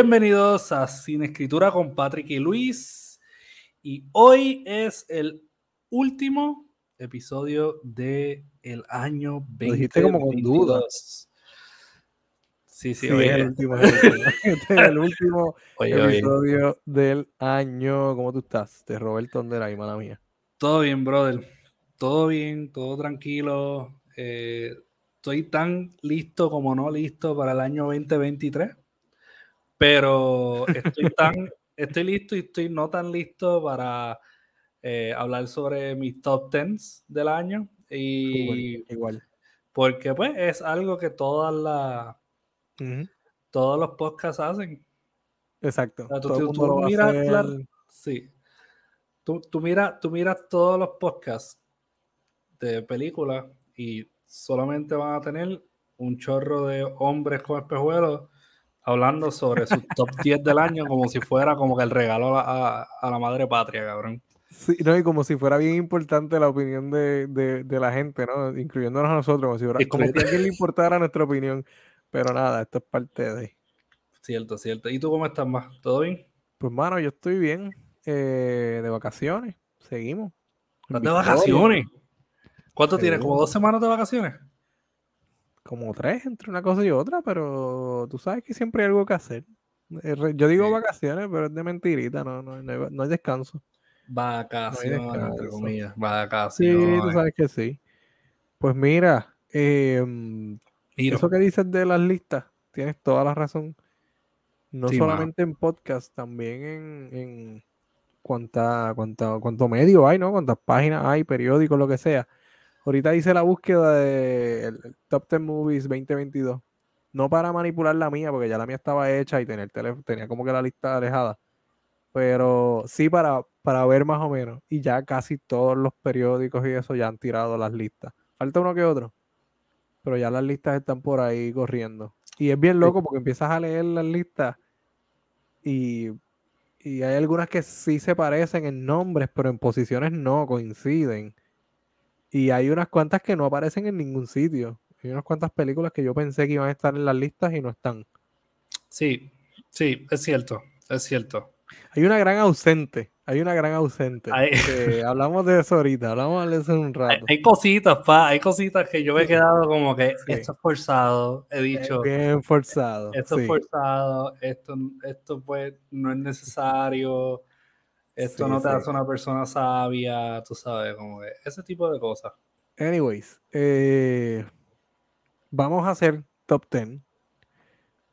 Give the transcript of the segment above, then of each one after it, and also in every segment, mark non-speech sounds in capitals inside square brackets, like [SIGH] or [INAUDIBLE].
Bienvenidos a Sin Escritura con Patrick y Luis. Y hoy es el último episodio del el año 2022. Lo dijiste como con dudas. Sí, sí, Sí, hoy es el último. [LAUGHS] Este es el último episodio del año. ¿Cómo tú estás? Te robé el ton de la mala mía. Todo bien, brother. Todo bien, todo tranquilo. Eh, estoy tan listo como no listo para el año 2023. Pero estoy tan, estoy listo y estoy no tan listo para eh, hablar sobre mis top 10 del año. Y Igual. igual. porque pues es algo que todas las todos los podcasts hacen. Exacto. O sea, tú- Todo el tú- mundo tú lo va a miras hacer. la- Sí. Tú, tú, mira, tú miras todos los podcasts de películas y solamente van a tener un chorro de hombres con espejuelos hablando sobre sus top [LAUGHS] 10 del año como si fuera como que el regalo a, a- a la madre patria, cabrón. Sí, no, y como si fuera bien importante la opinión de, de- de la gente, ¿no? Incluyéndonos a nosotros, como si, fuera- como si a alguien le importara nuestra opinión. Pero nada, esto es parte de. Cierto, cierto. ¿Y tú cómo estás más? ¿Todo bien? Pues, mano, yo estoy bien. eh, de vacaciones. Seguimos. en ¿Estás de vacaciones? ¿Cuánto tienes? ¿Como dos semanas de vacaciones? Como tres entre una cosa y otra, pero tú sabes que siempre hay algo que hacer. Eh, Yo digo Sí. vacaciones, pero es de mentirita, no, no, no hay, no hay descanso. Vacaciones, entre descanso. comillas. Sí, Vacaciones. tú sabes que sí. Pues mira, em, Mira, eso que dices de las listas, tienes toda la razón. No Sí, solamente en podcast, también en, en cuánta, cuánta, cuánto medio hay, ¿no? Cuántas páginas hay, periódicos, lo que sea. Ahorita hice la búsqueda de el- Top 10 Movies 2022. No para manipular la mía, porque ya la mía estaba hecha y tenía, el teléfono, tenía como que la lista alejada. Pero sí para, para ver más o menos. Y ya casi todos los periódicos y eso ya han tirado las listas. Falta uno que otro. Pero ya las listas están por ahí corriendo. Y es bien loco porque empiezas a leer las listas y, y hay algunas que sí se parecen en nombres, pero en posiciones no coinciden. Y hay unas cuantas que no aparecen en ningún sitio. Hay unas cuantas películas que yo pensé que iban a estar en las listas y no están. sí, sí, es cierto, es cierto. Hay una gran ausente. Hay una gran ausente. Hay- que [LAUGHS] hablamos de eso ahorita. Hablamos de eso en un rato. hay cositas, pa, hay cositas que yo me he quedado como que Sí. esto es forzado, he Es dicho, bien forzado. esto sí. es forzado, esto, esto pues no es necesario, esto Sí, no te sí. hace una persona sabia, tú sabes, como que ese tipo de cosas. Anyways, eh, vamos a hacer top 10.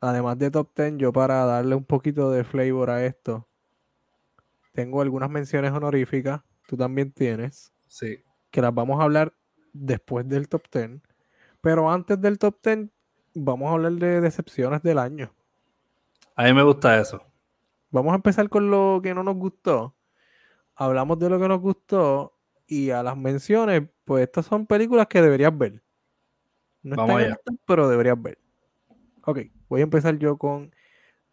Además de top 10, yo para darle un poquito de flavor a esto, tengo algunas menciones honoríficas, tú también tienes, Sí, que las vamos a hablar después del top 10. Pero antes del top 10, vamos a hablar de decepciones del año. a mí me gusta eso. Vamos a empezar con lo que no nos gustó. Hablamos de lo que nos gustó y a las menciones, pues estas son películas que deberías ver. No Vamos están top, pero deberías ver. Ok, voy a empezar yo con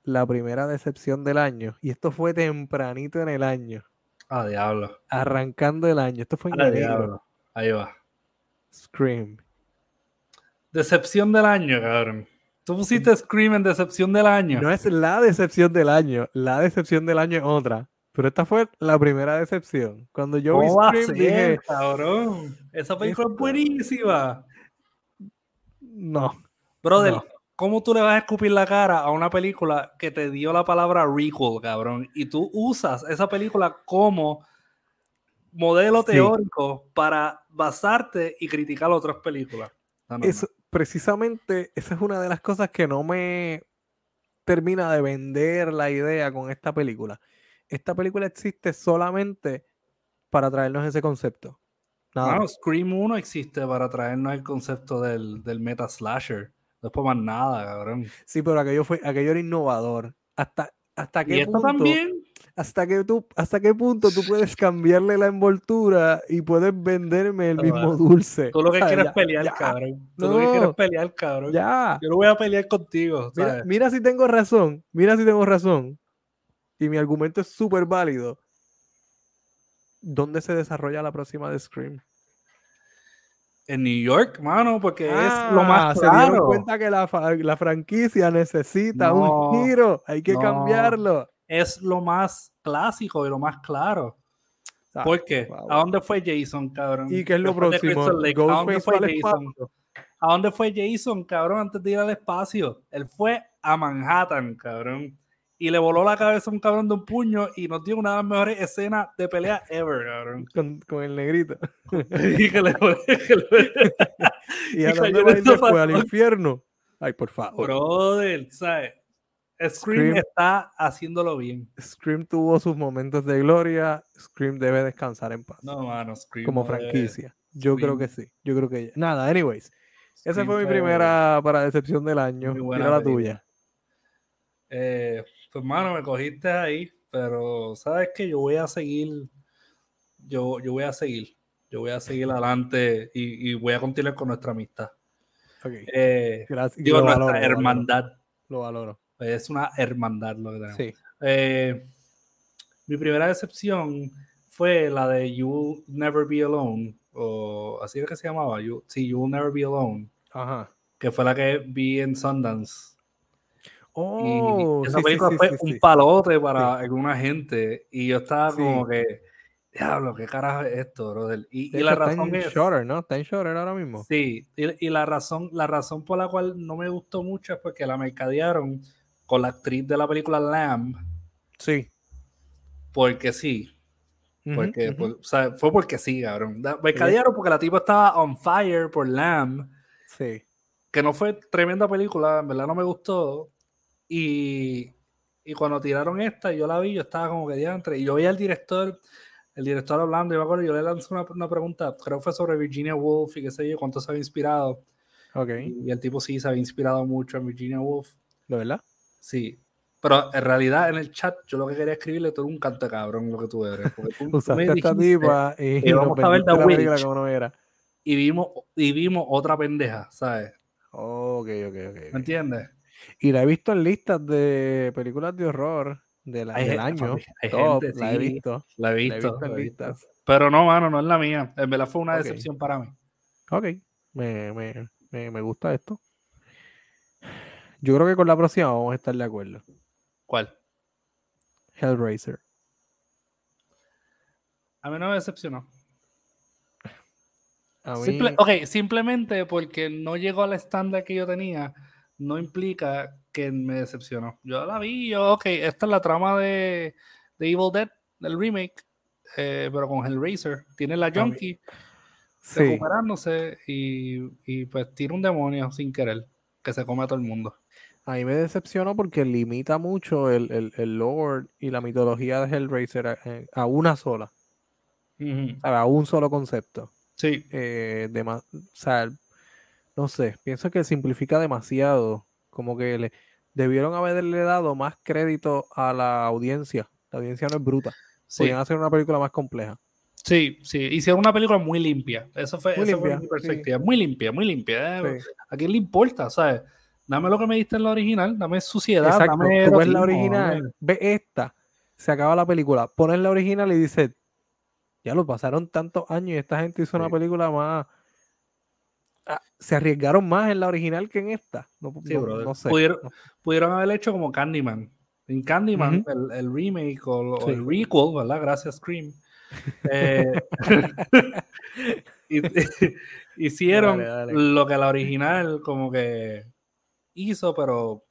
la primera decepción del año. Y esto fue tempranito en el año, Ah, diablo. arrancando el año. Esto fue en Ah, enero. diablo. Ahí va. Scream. Decepción del año, cabrón. Tú pusiste Scream en decepción del año. No es la decepción del año, la decepción del año es otra. Pero esta fue la primera decepción. Cuando yo vi ¿Cómo va a Scream ser, dije, cabrón? Esa película es buenísima. no, Brother, No. ¿cómo tú le vas a escupir la cara a una película que te dio la palabra recall, cabrón? Y tú usas esa película como modelo Sí. teórico para basarte y criticar otras películas. No, no, precisamente esa es una de las cosas que no me termina de vender la idea con esta película. Esta película existe solamente para traernos ese concepto. Nada más. Scream 1 existe para traernos el concepto del, del meta slasher. Después más nada, cabrón. Sí, pero aquello fue, aquello era innovador. Hasta, hasta Y qué esto punto, también. hasta que tú, hasta qué punto tú puedes [LAUGHS] cambiarle la envoltura y puedes venderme el No, mismo dulce. Tú lo que quieres pelear, ya, cabrón. Tú lo que quieres No. pelear, cabrón. Ya. Yo no voy a pelear contigo. Mira, mira si tengo razón, mira si tengo razón. Y mi argumento es súper válido. ¿Dónde se desarrolla la próxima de Scream? En New York, mano, porque es lo más claro. Ah, se dieron cuenta que la, la franquicia necesita un giro, hay que cambiarlo. Es lo más clásico y lo más claro. Ah, ¿Por qué? ¿A dónde fue Jason, cabrón? ¿Y qué es lo próximo? ¿A dónde fue Jason? ¿A dónde fue Jason, cabrón, antes de ir al espacio? Él fue a Manhattan, cabrón y le voló la cabeza a un cabrón de un puño y nos dio una de las mejores escenas de pelea ever, cabrón. [LAUGHS] Con, el negrito. [LAUGHS] y que le, [LAUGHS] y, a dónde va a ir después al infierno. Ay, por favor. Brother, ¿sabes? Scream, está haciéndolo bien. Scream tuvo sus momentos de gloria. Scream debe descansar en paz. No, mano, Scream. Como franquicia. Yo creo que sí. Yo creo que. Nada, anyways. Esa fue mi primera para decepción del año. Mira la tuya. Eh, pues, mano, me cogiste ahí, pero sabes que yo voy a seguir, yo, yo voy a seguir, yo voy a seguir adelante y, voy a continuar con nuestra amistad. Okay. Eh, Gracias. Digo, nuestra hermandad. Lo valoro. Es una hermandad lo que tenemos. Sí. Eh, mi primera decepción fue la de You Never Be Alone, o así es que se llamaba, you, sí, You Will Never Be Alone. Ajá. Que fue la que vi en Sundance. Oh, esa película fue un palote para alguna gente y yo estaba como que, diablo, ¿qué carajo es esto, brother? Y, la razón es... Shorter, ¿no? Está en shorter ahora mismo. Sí, y, la, razón, la razón por la cual no me gustó mucho es porque la mercadearon con la actriz de la película Lamb. Sí. Porque sí. Porque, o sea, fue porque sí, cabrón. Mercadearon porque la tipa estaba on fire por Lamb. Sí. Que no fue tremenda película, en verdad no me gustó y, y, cuando tiraron esta, yo la vi, yo estaba como que diantre. Y yo vi al director, el director hablando, y me acuerdo, yo le lancé una, una, pregunta, creo que fue sobre Virginia Woolf y qué sé yo, cuánto se había inspirado. Ok. Y, el tipo sí se había inspirado mucho en Virginia Woolf. ¿De verdad? Sí. Pero en realidad en el chat yo lo que quería escribirle todo un canto cabrón lo que tú eres. Porque tú, [LAUGHS] Usaste esta tipa y, vamos a ver The Witch, como no era. Y vimos, y vimos otra pendeja, ¿sabes? Ok, ok, ok. ¿Me entiendes? Y la he visto en listas de películas de horror de la, del año. la he visto. La he visto. en listas. Pero no, mano, no es la mía. En verdad fue una decepción para mí. Ok, me, me, me, me, gusta esto. Yo creo que con la próxima vamos a estar de acuerdo. ¿Cuál? Hellraiser. A mí no me decepcionó. ok, simplemente porque no llegó al estándar que yo tenía no implica que me decepcionó. Yo la vi, yo, ok, esta es la trama de, de Evil Dead, del remake, eh, pero con Hellraiser. Tiene la Junkie recuperándose y, y, pues tiene un demonio sin querer que se come a todo el mundo. A mí me decepcionó porque limita mucho el, el, el lore y la mitología de Hellraiser a, eh, una sola. a, un solo concepto. Sí. Eh, o sea, no sé, pienso que simplifica demasiado. Como que le debieron haberle dado más crédito a la audiencia. La audiencia no es bruta. Sí. Podrían hacer una película más compleja. Sí, sí, hicieron una película muy limpia. Eso fue, muy limpia, mi perspectiva. Muy limpia, muy limpia. Eh. ¿A quién le importa? ¿Sabes? Dame lo que me diste en la original, dame suciedad. Exacto. Tú ves la original, ve esta, se acaba la película, pones la original y dices, ya lo pasaron tantos años y esta gente hizo una película más Ah, se arriesgaron más en la original que en esta. No, sé. Pudieron, haber hecho como Candyman. En Candyman, el, remake o, el requel, ¿verdad? Gracias, Scream. [LAUGHS] Eh, [LAUGHS] hicieron lo que la original como que hizo, pero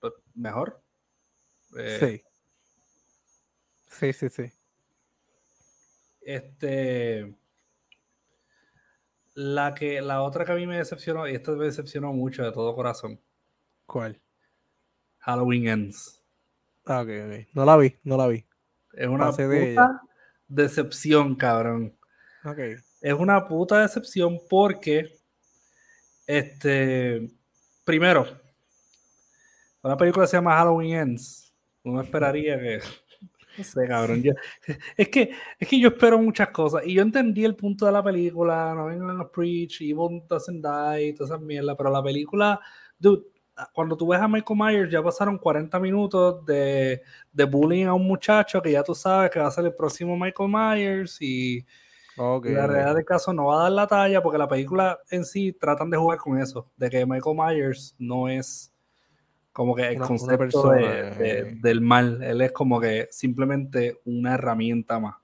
pues, mejor. Eh, sí. Sí, sí, sí. Este. La, que, la otra que a mí me decepcionó, y esta me decepcionó mucho de todo corazón. ¿Cuál? Halloween Ends. Ah, ok, ok. No la vi, no la vi. Es una puta decepción, cabrón. Ok. Es una puta decepción porque, este, primero, una película se llama Halloween Ends. Uno esperaría que no sé, cabrón. [LAUGHS] es, que, es que yo espero muchas cosas. Y yo entendí el punto de la película. No vengan a preach, Evil doesn't die, toda esa mierda. Pero la película, dude, cuando tú ves a Michael Myers, ya pasaron 40 minutos de, de bullying a un muchacho que ya tú sabes que va a ser el próximo Michael Myers. Y, Ok. La realidad del caso no va a dar la talla porque la película en sí tratan de jugar con eso, de que Michael Myers no es como que el Una- una concepto persona, de- de- eh. del mal, él es como que simplemente una herramienta más.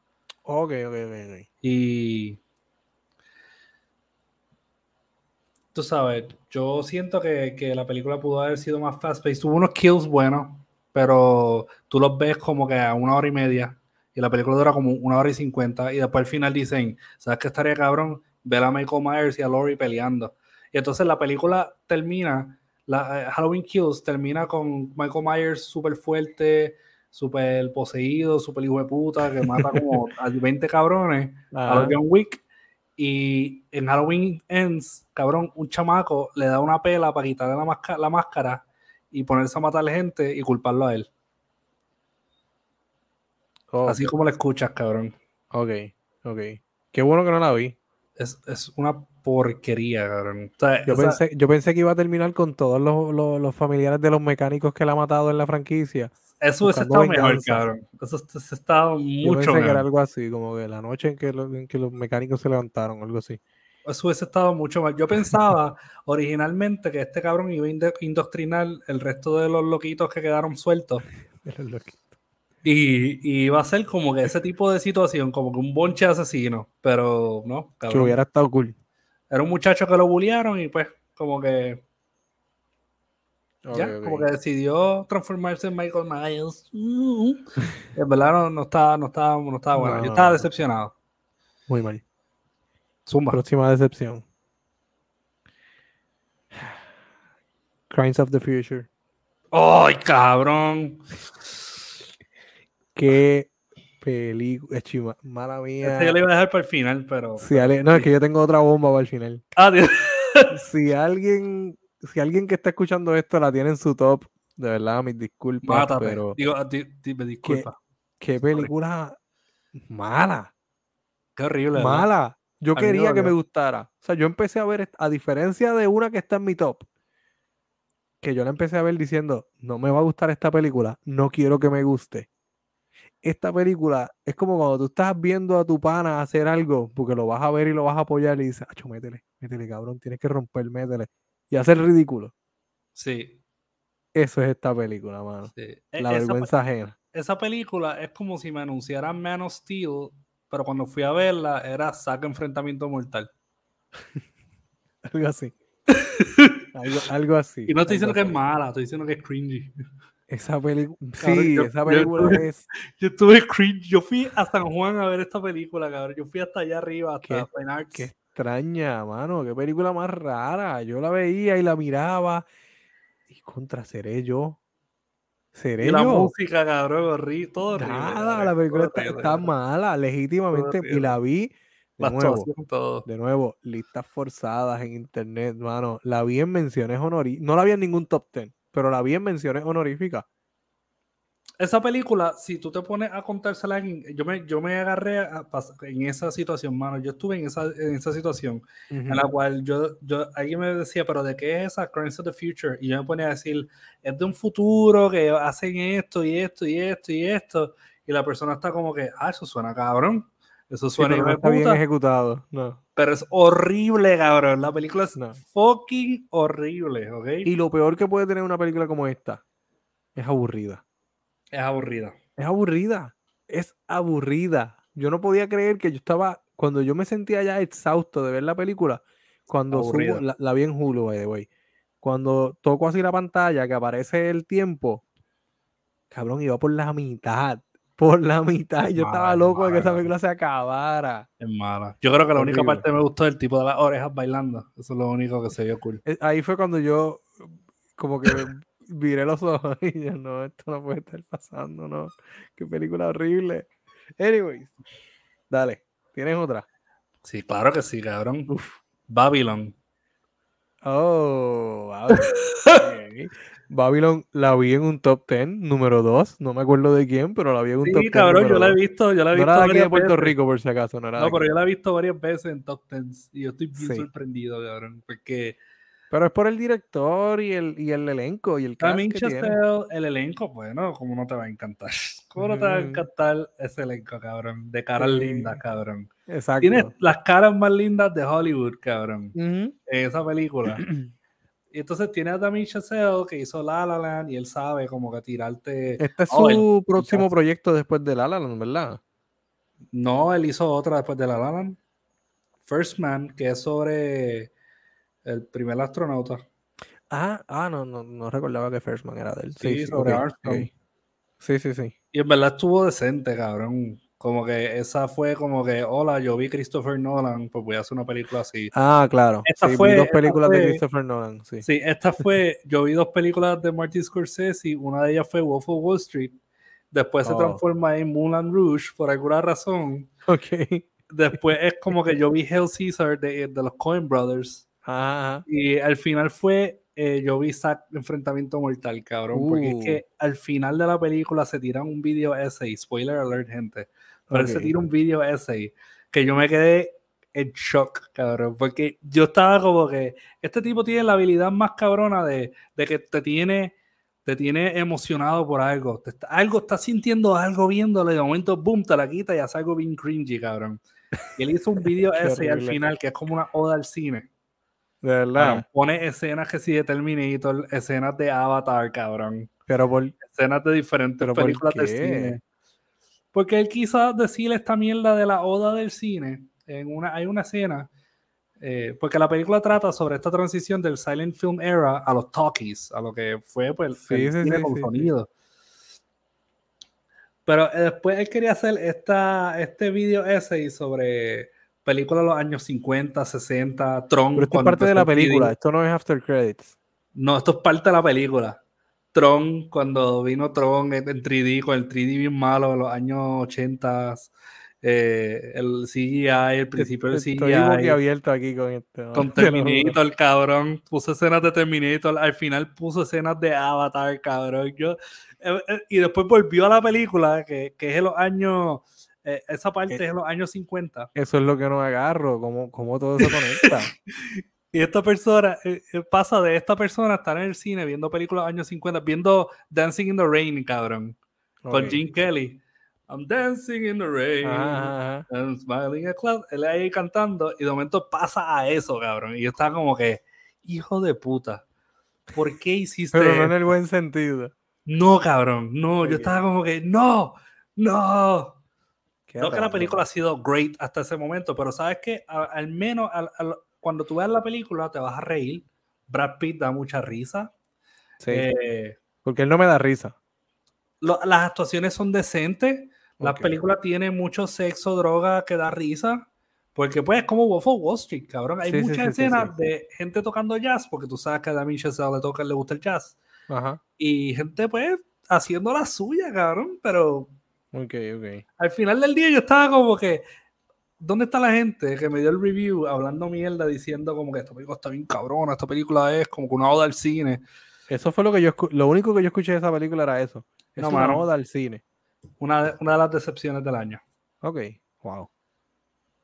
Ok, ok, ok. ok. Y tú sabes, yo siento que, que la película pudo haber sido más fast-paced. Tuvo unos kills buenos, pero tú los ves como que a una hora y media y la película dura como una hora y cincuenta y después al final dicen, ¿sabes qué estaría cabrón? Ver a Michael Myers y a Laurie peleando. Y entonces la película termina, la eh, Halloween Kills termina con Michael Myers súper fuerte, súper poseído, súper hijo de puta, que mata como [LAUGHS] a 20 cabrones a Ajá. los John Wick. Y en Halloween Ends, cabrón, un chamaco le da una pela para quitarle la, máscara, la máscara y ponerse a matar gente y culparlo a él. Así como lo escuchas, cabrón. ok, ok. Qué bueno que no la vi. Es, es una porquería, cabrón. O sea, Yo, pensé, yo pensé que iba a terminar con todos los, los- los familiares de los mecánicos que la ha matado en la franquicia. eso hubiese estado mejor, cabrón. Eso hubiese estado Yo mucho pensé que era algo así, como que la noche en que, lo- en que los mecánicos se levantaron, algo así. Eso hubiese estado mucho más. Yo pensaba [LAUGHS] originalmente que este cabrón iba a indo- indoctrinar el resto de los loquitos que quedaron sueltos. Que- Y, y iba a ser como que ese tipo de situación, como que un bonche asesino, pero no, Que cabrón. hubiera estado cool. Era un muchacho que lo bullearon y pues como que ya, como que decidió transformarse en Michael Myers. Mm. [LAUGHS] En verdad no, no estaba, no estaba, no estaba bueno. No, Yo estaba decepcionado. Muy mal. Zumba. Próxima decepción. Crimes of the Future. ¡Ay, cabrón! Qué película. Chima, mala mía. Este yo lo iba a dejar para el final, pero. Si ale- No, es que yo tengo otra bomba para el final. Ah, Dios. [LAUGHS] Si alguien, si alguien que está escuchando esto la tiene en su top, de verdad, mis disculpas, Mátame. pero Digo, a ti- ti- me disculpa. qué película mala, Qué, horrible. ¿verdad? mala. Yo A quería que me gustara. O sea, yo empecé a ver, a diferencia de una que está en mi top, que yo la empecé a ver diciendo, no me va a gustar esta película, no quiero que me guste. Esta película es como cuando tú estás viendo a tu pana hacer algo, porque lo vas a ver y lo vas a apoyar y dices, acho, métele, métele, cabrón, tienes que romper, métele. Y hacer ridículo. Sí. Eso es esta película, mano. sí. E- La esa, vergüenza ajena. esa película es como si me anunciaran Man of Steel, pero cuando fui a verla era Saca Enfrentamiento Mortal. [LAUGHS] Algo así. [LAUGHS] algo, algo así. Y no estoy diciendo que es mala, estoy diciendo que es cringy. Esa película. Sí, yo- esa yo película estuve- es. [LAUGHS] Yo estuve cringe. Yo fui a San Juan a ver esta película, cabrón. Yo fui hasta allá arriba, hasta Qué-. Qué extraña, mano. Qué película más rara. Yo la veía y la miraba. Y contra, seré yo. Seré Y la yo. música, cabrón, horrible, todo. Nada, la película está, mala, legítimamente. Y la vi de nuevo. todo. De nuevo, listas forzadas en internet, mano. La vi en menciones honoríficas. No la vi en ningún top 10, pero la vi en menciones honoríficas. Esa película, si tú te pones a contársela, yo me, yo me agarré a en esa situación, mano. Yo estuve en esa, en esa situación en la cual yo, yo, alguien me decía, pero ¿de qué es esa Crimes of the Future? Y yo me ponía a decir, es de un futuro que hacen esto y esto y esto y esto. Y la persona está como que, ah, eso suena cabrón. Eso Sí, suena pero no está bien puta", ejecutado. No. pero es horrible, cabrón. La película es No. fucking horrible, ¿ok? Y lo peor que puede tener una película como esta es aburrida. es aburrida. Es aburrida. Es aburrida. Yo no podía creer que yo estaba, cuando yo me sentía ya exhausto de ver la película, cuando subo, la, la vi en Hulu, by the way. Cuando toco así la pantalla, que aparece el tiempo, cabrón, iba por la mitad. Por la mitad. Yo mala, estaba es loco de que esa película se acabara. Es mala. Yo creo que la única Horrible. parte que me gustó es el tipo de las orejas bailando. Eso es lo único que se vio cool. Eh, Ahí fue cuando yo como que viré los ojos [LAUGHS] y yo, no, esto no puede estar pasando, no. Qué película horrible. Anyways, dale, ¿tienes otra? Sí, claro que sí, cabrón. Babylon. Oh, Babylon. [LAUGHS] Babylon la vi en un top 10, número 2. No me acuerdo de quién, pero la vi en un top Sí, 10. cabrón, yo la he visto, yo la he No visto era de aquí de varias Puerto veces. Rico, por si acaso, no era No, aquí. pero yo la he visto varias veces en top 10 y yo estoy bien Sí. sorprendido, cabrón, porque Pero es por el director y el, y el elenco y el cast que tiene. El elenco, bueno, ¿cómo no te va a encantar? [LAUGHS] ¿Cómo no te va a encantar ese elenco, cabrón? De caras Sí. lindas, cabrón. Exacto. Tiene las caras más lindas de Hollywood, cabrón, en esa película. [CLEARS THROAT] Y entonces tiene a Damien Chazelle que hizo La La Land y él sabe como que tirarte... Este es Oh, su próximo proyecto después de La La Land, ¿verdad? No, él hizo otra después de La La Land. First Man, que es sobre el primer astronauta. Ah, ah, no, no, no recordaba que First Man era de él. Sí, sobre ok, Armstrong. Sí, sí, sí. Y en verdad estuvo decente, cabrón. Como que esa fue como que, hola, yo vi Christopher Nolan, pues voy a hacer una película así. Ah, claro. Esta sí, vi fue- dos esta películas de Christopher Nolan, sí. Sí, esta fue, yo vi dos películas de Martin Scorsese, una de ellas fue Wolf of Wall Street, después se Oh. transforma en Moulin Rouge por alguna razón. Ok. Después es como que yo vi Hell Caesar de, de los Coen Brothers. Y al final fue, eh, yo vi Zack Enfrentamiento Mortal, cabrón. Porque Uh. es que al final de la película se tiran un video essay, spoiler alert, gente. Pero él se Ok. tira un video essay que yo me quedé en shock, cabrón. Porque yo estaba como que, este tipo tiene la habilidad más cabrona de, de que te tiene, te tiene emocionado por algo. Te está- algo, estás sintiendo algo viéndole, de momento, boom, te la quita y hace algo bien cringy, cabrón. Y él hizo un video [LAUGHS] essay al final que es como una oda al cine. De verdad. Pone escenas que sí de Terminator, escenas de Avatar, cabrón. Pero por. Escenas de diferentes ¿Pero por películas del cine. Porque él quiso decir esta mierda de la oda del cine. En una, hay una escena. eh, porque la película trata sobre esta transición del silent film era a los talkies, a lo que fue pues, Sí, el sí, cine sí, con sonido. Pero eh, después él quería hacer esta, este video essay sobre películas de los años 50, 60, Tron. Pero esto es parte de la el 3D. película. Esto no es After Credits. No, esto es parte de la película. Tron, cuando vino Tron en en 3D, con el 3D bien malo en los años 80, eh, el CGI, el principio del Estoy CGI, abierto aquí con esto. con. [LAUGHS] Terminator, cabrón, puso escenas de Terminator, al final puso escenas de Avatar, cabrón. Yo, eh, eh, y después volvió a la película, que, que es en los años, eh, esa parte es en los años 50. Eso es lo que no agarro. ¿Cómo, cómo todo se conecta? [LAUGHS] Y esta persona, eh, eh, pasa de esta persona a estar en el cine viendo películas de los años 50, viendo Dancing in the Rain, cabrón, con. Gene Kelly. I'm dancing in the rain. Ajá, ajá. I'm smiling at cloud. Él ahí cantando y de momento pasa a eso, cabrón. Y yo estaba como que, hijo de puta, ¿por qué hiciste Pero no en el buen sentido. No, cabrón, no. Yo estaba como que, no, no. Qué No que la película ha sido great hasta ese momento, pero sabes que a- al menos al- al- cuando tú veas la película te vas a reír. Brad Pitt da mucha risa. Sí, Eh, porque él no me da risa. lo- las actuaciones son decentes. La Ok. película tiene mucho sexo, droga que da risa. Porque pues es como Wolf of Wall Street, cabrón. Hay Sí, muchas sí, escenas de gente tocando jazz, porque tú sabes que a Damien Chazelle le toca, le gusta el jazz. Ajá. Y gente pues haciendo la suya, cabrón. Pero Ok, ok. al final del día yo estaba como que, ¿dónde está la gente que me dio el review hablando mierda diciendo como que esta película está bien cabrona, esta película es como que una oda al cine? Eso fue lo que yo lo único que yo escuché de esa película era eso. Es No, una mano. oda al cine. Una, de- una de las decepciones del año. Ok, wow.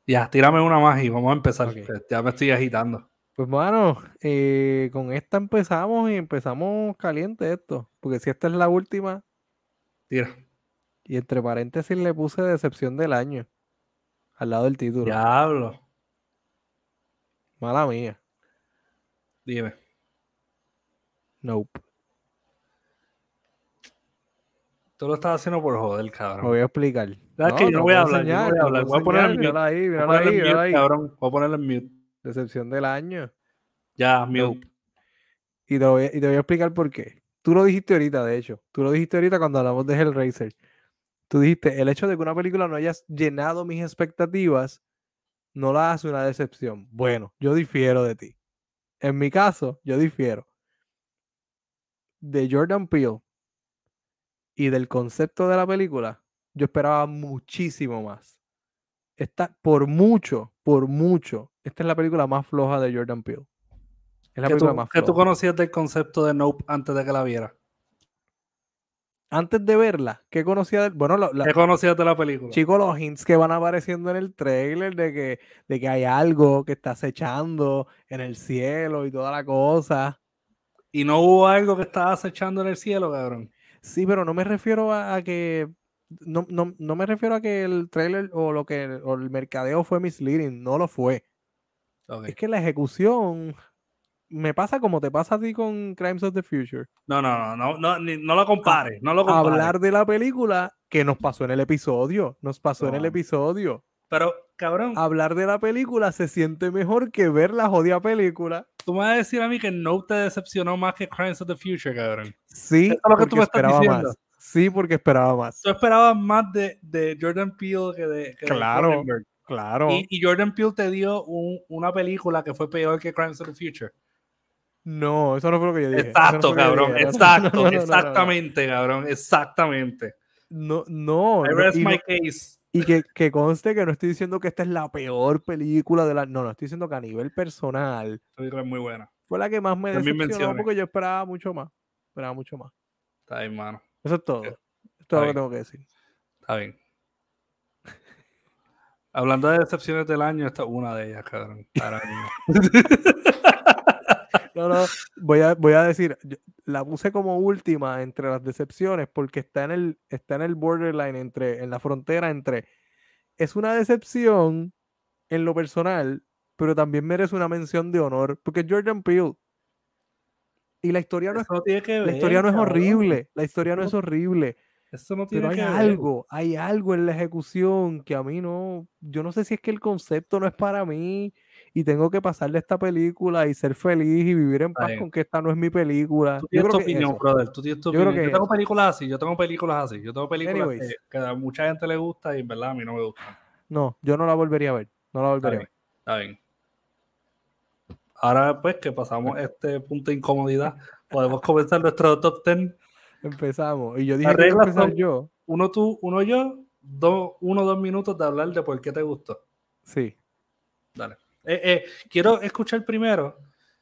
Ya, tírame una más y vamos a empezar. Que Ya me estoy agitando. Pues bueno, eh, con esta empezamos y empezamos caliente esto. Porque si esta es la última, Tira. y entre paréntesis le puse decepción del año. Al lado del título. Diablo. Mala mía. Dime. Nope. Tú lo estás haciendo por joder, Me cabrón. voy a explicar. ¿Sabes qué? Yo no voy a hablar, yo no enseñar, voy a hablar. Voy a poner el mírala ahí, Voy a ponerle ahí, mute, ahí. cabrón. Voy a ponerle en mute. Decepción del año. Ya, mute. Nope. Y te, voy a, y te voy a explicar por qué. Tú lo dijiste ahorita, de hecho. Tú lo dijiste ahorita cuando hablamos de Hellraiser. Tú dijiste, el hecho de que una película no haya llenado mis expectativas no la hace una decepción. Bueno, yo difiero de ti. En mi caso, yo difiero. De Jordan Peele y del concepto de la película, yo esperaba muchísimo más. Esta, por mucho, por mucho, esta es la película más floja de Jordan Peele. Es la ¿Qué película tú, más qué tú floja. conocías del concepto de Nope antes de que la viera? Antes de verla, ¿qué conocía? De, bueno, la, ¿qué conocías de la película? Chicos, los hints que van apareciendo en el trailer de que, de que hay algo que está acechando en el cielo y toda la cosa. ¿Y no hubo algo que estaba acechando en el cielo, cabrón? Sí, pero no me refiero a, que. No, no, no, me refiero a que el trailer o lo que o el mercadeo fue misleading, no lo fue. Es que la ejecución me pasa como te pasa a ti con Crimes of the Future. No, no, no, no, no, lo compares, no lo compares. Hablar de la película que nos pasó en el episodio, nos pasó en el episodio. Pero, cabrón. Hablar de la película se siente mejor que ver la jodida película. Tú me vas a decir a mí que no te decepcionó más que Crimes of the Future, cabrón. Sí, es lo que tú me estás diciendo. Más. Sí, porque esperaba más. Tú esperabas más de, de Jordan Peele que de, que claro, Claro. Y, y, Jordan Peele te dio un, una película que fue peor que Crimes of the Future. No, eso no fue lo que yo dije. Exacto, cabrón. Exacto, exactamente, cabrón. Exactamente. No, no. I rest my case. Y que, que, conste que no estoy diciendo que esta es la peor película de la. No, no, estoy diciendo que a nivel personal. Es muy buena. Fue la que más me decepcionó porque yo esperaba mucho más. Esperaba mucho más. Está bien, mano. Eso es todo. Esto es todo lo que tengo que decir. Está bien. Hablando de decepciones del año, esta es una de ellas, cabrón. [LAUGHS] [LAUGHS] No, no, voy a, voy a decir, la puse como última entre las decepciones porque está en el, está en el borderline entre, en la frontera entre, es una decepción en lo personal, pero también merece una mención de honor, porque es Jordan Peele. Y la historia no es, la historia no es horrible, la historia no es horrible. Eso no tiene Pero hay algo, hay algo en la ejecución que a mí no, yo no sé si es que el concepto no es para mí y tengo que pasarle esta película y ser feliz y vivir en paz con que esta no es mi película. Tú tienes tu opinión, brother. Tú tienes tu yo, opinión. yo tengo películas así, yo tengo películas así. Yo tengo películas que, a mucha gente le gusta y en verdad a mí no me gusta. No, yo no la volvería a ver. No la volvería a ver. Está bien. Ahora, pues, que pasamos este punto de incomodidad, podemos comenzar nuestro top 10. Empezamos. Y yo dije que empezar yo. Uno tú, uno yo, dos, uno dos minutos de hablar de por qué te gustó. Sí. Dale. Eh, eh, quiero escuchar primero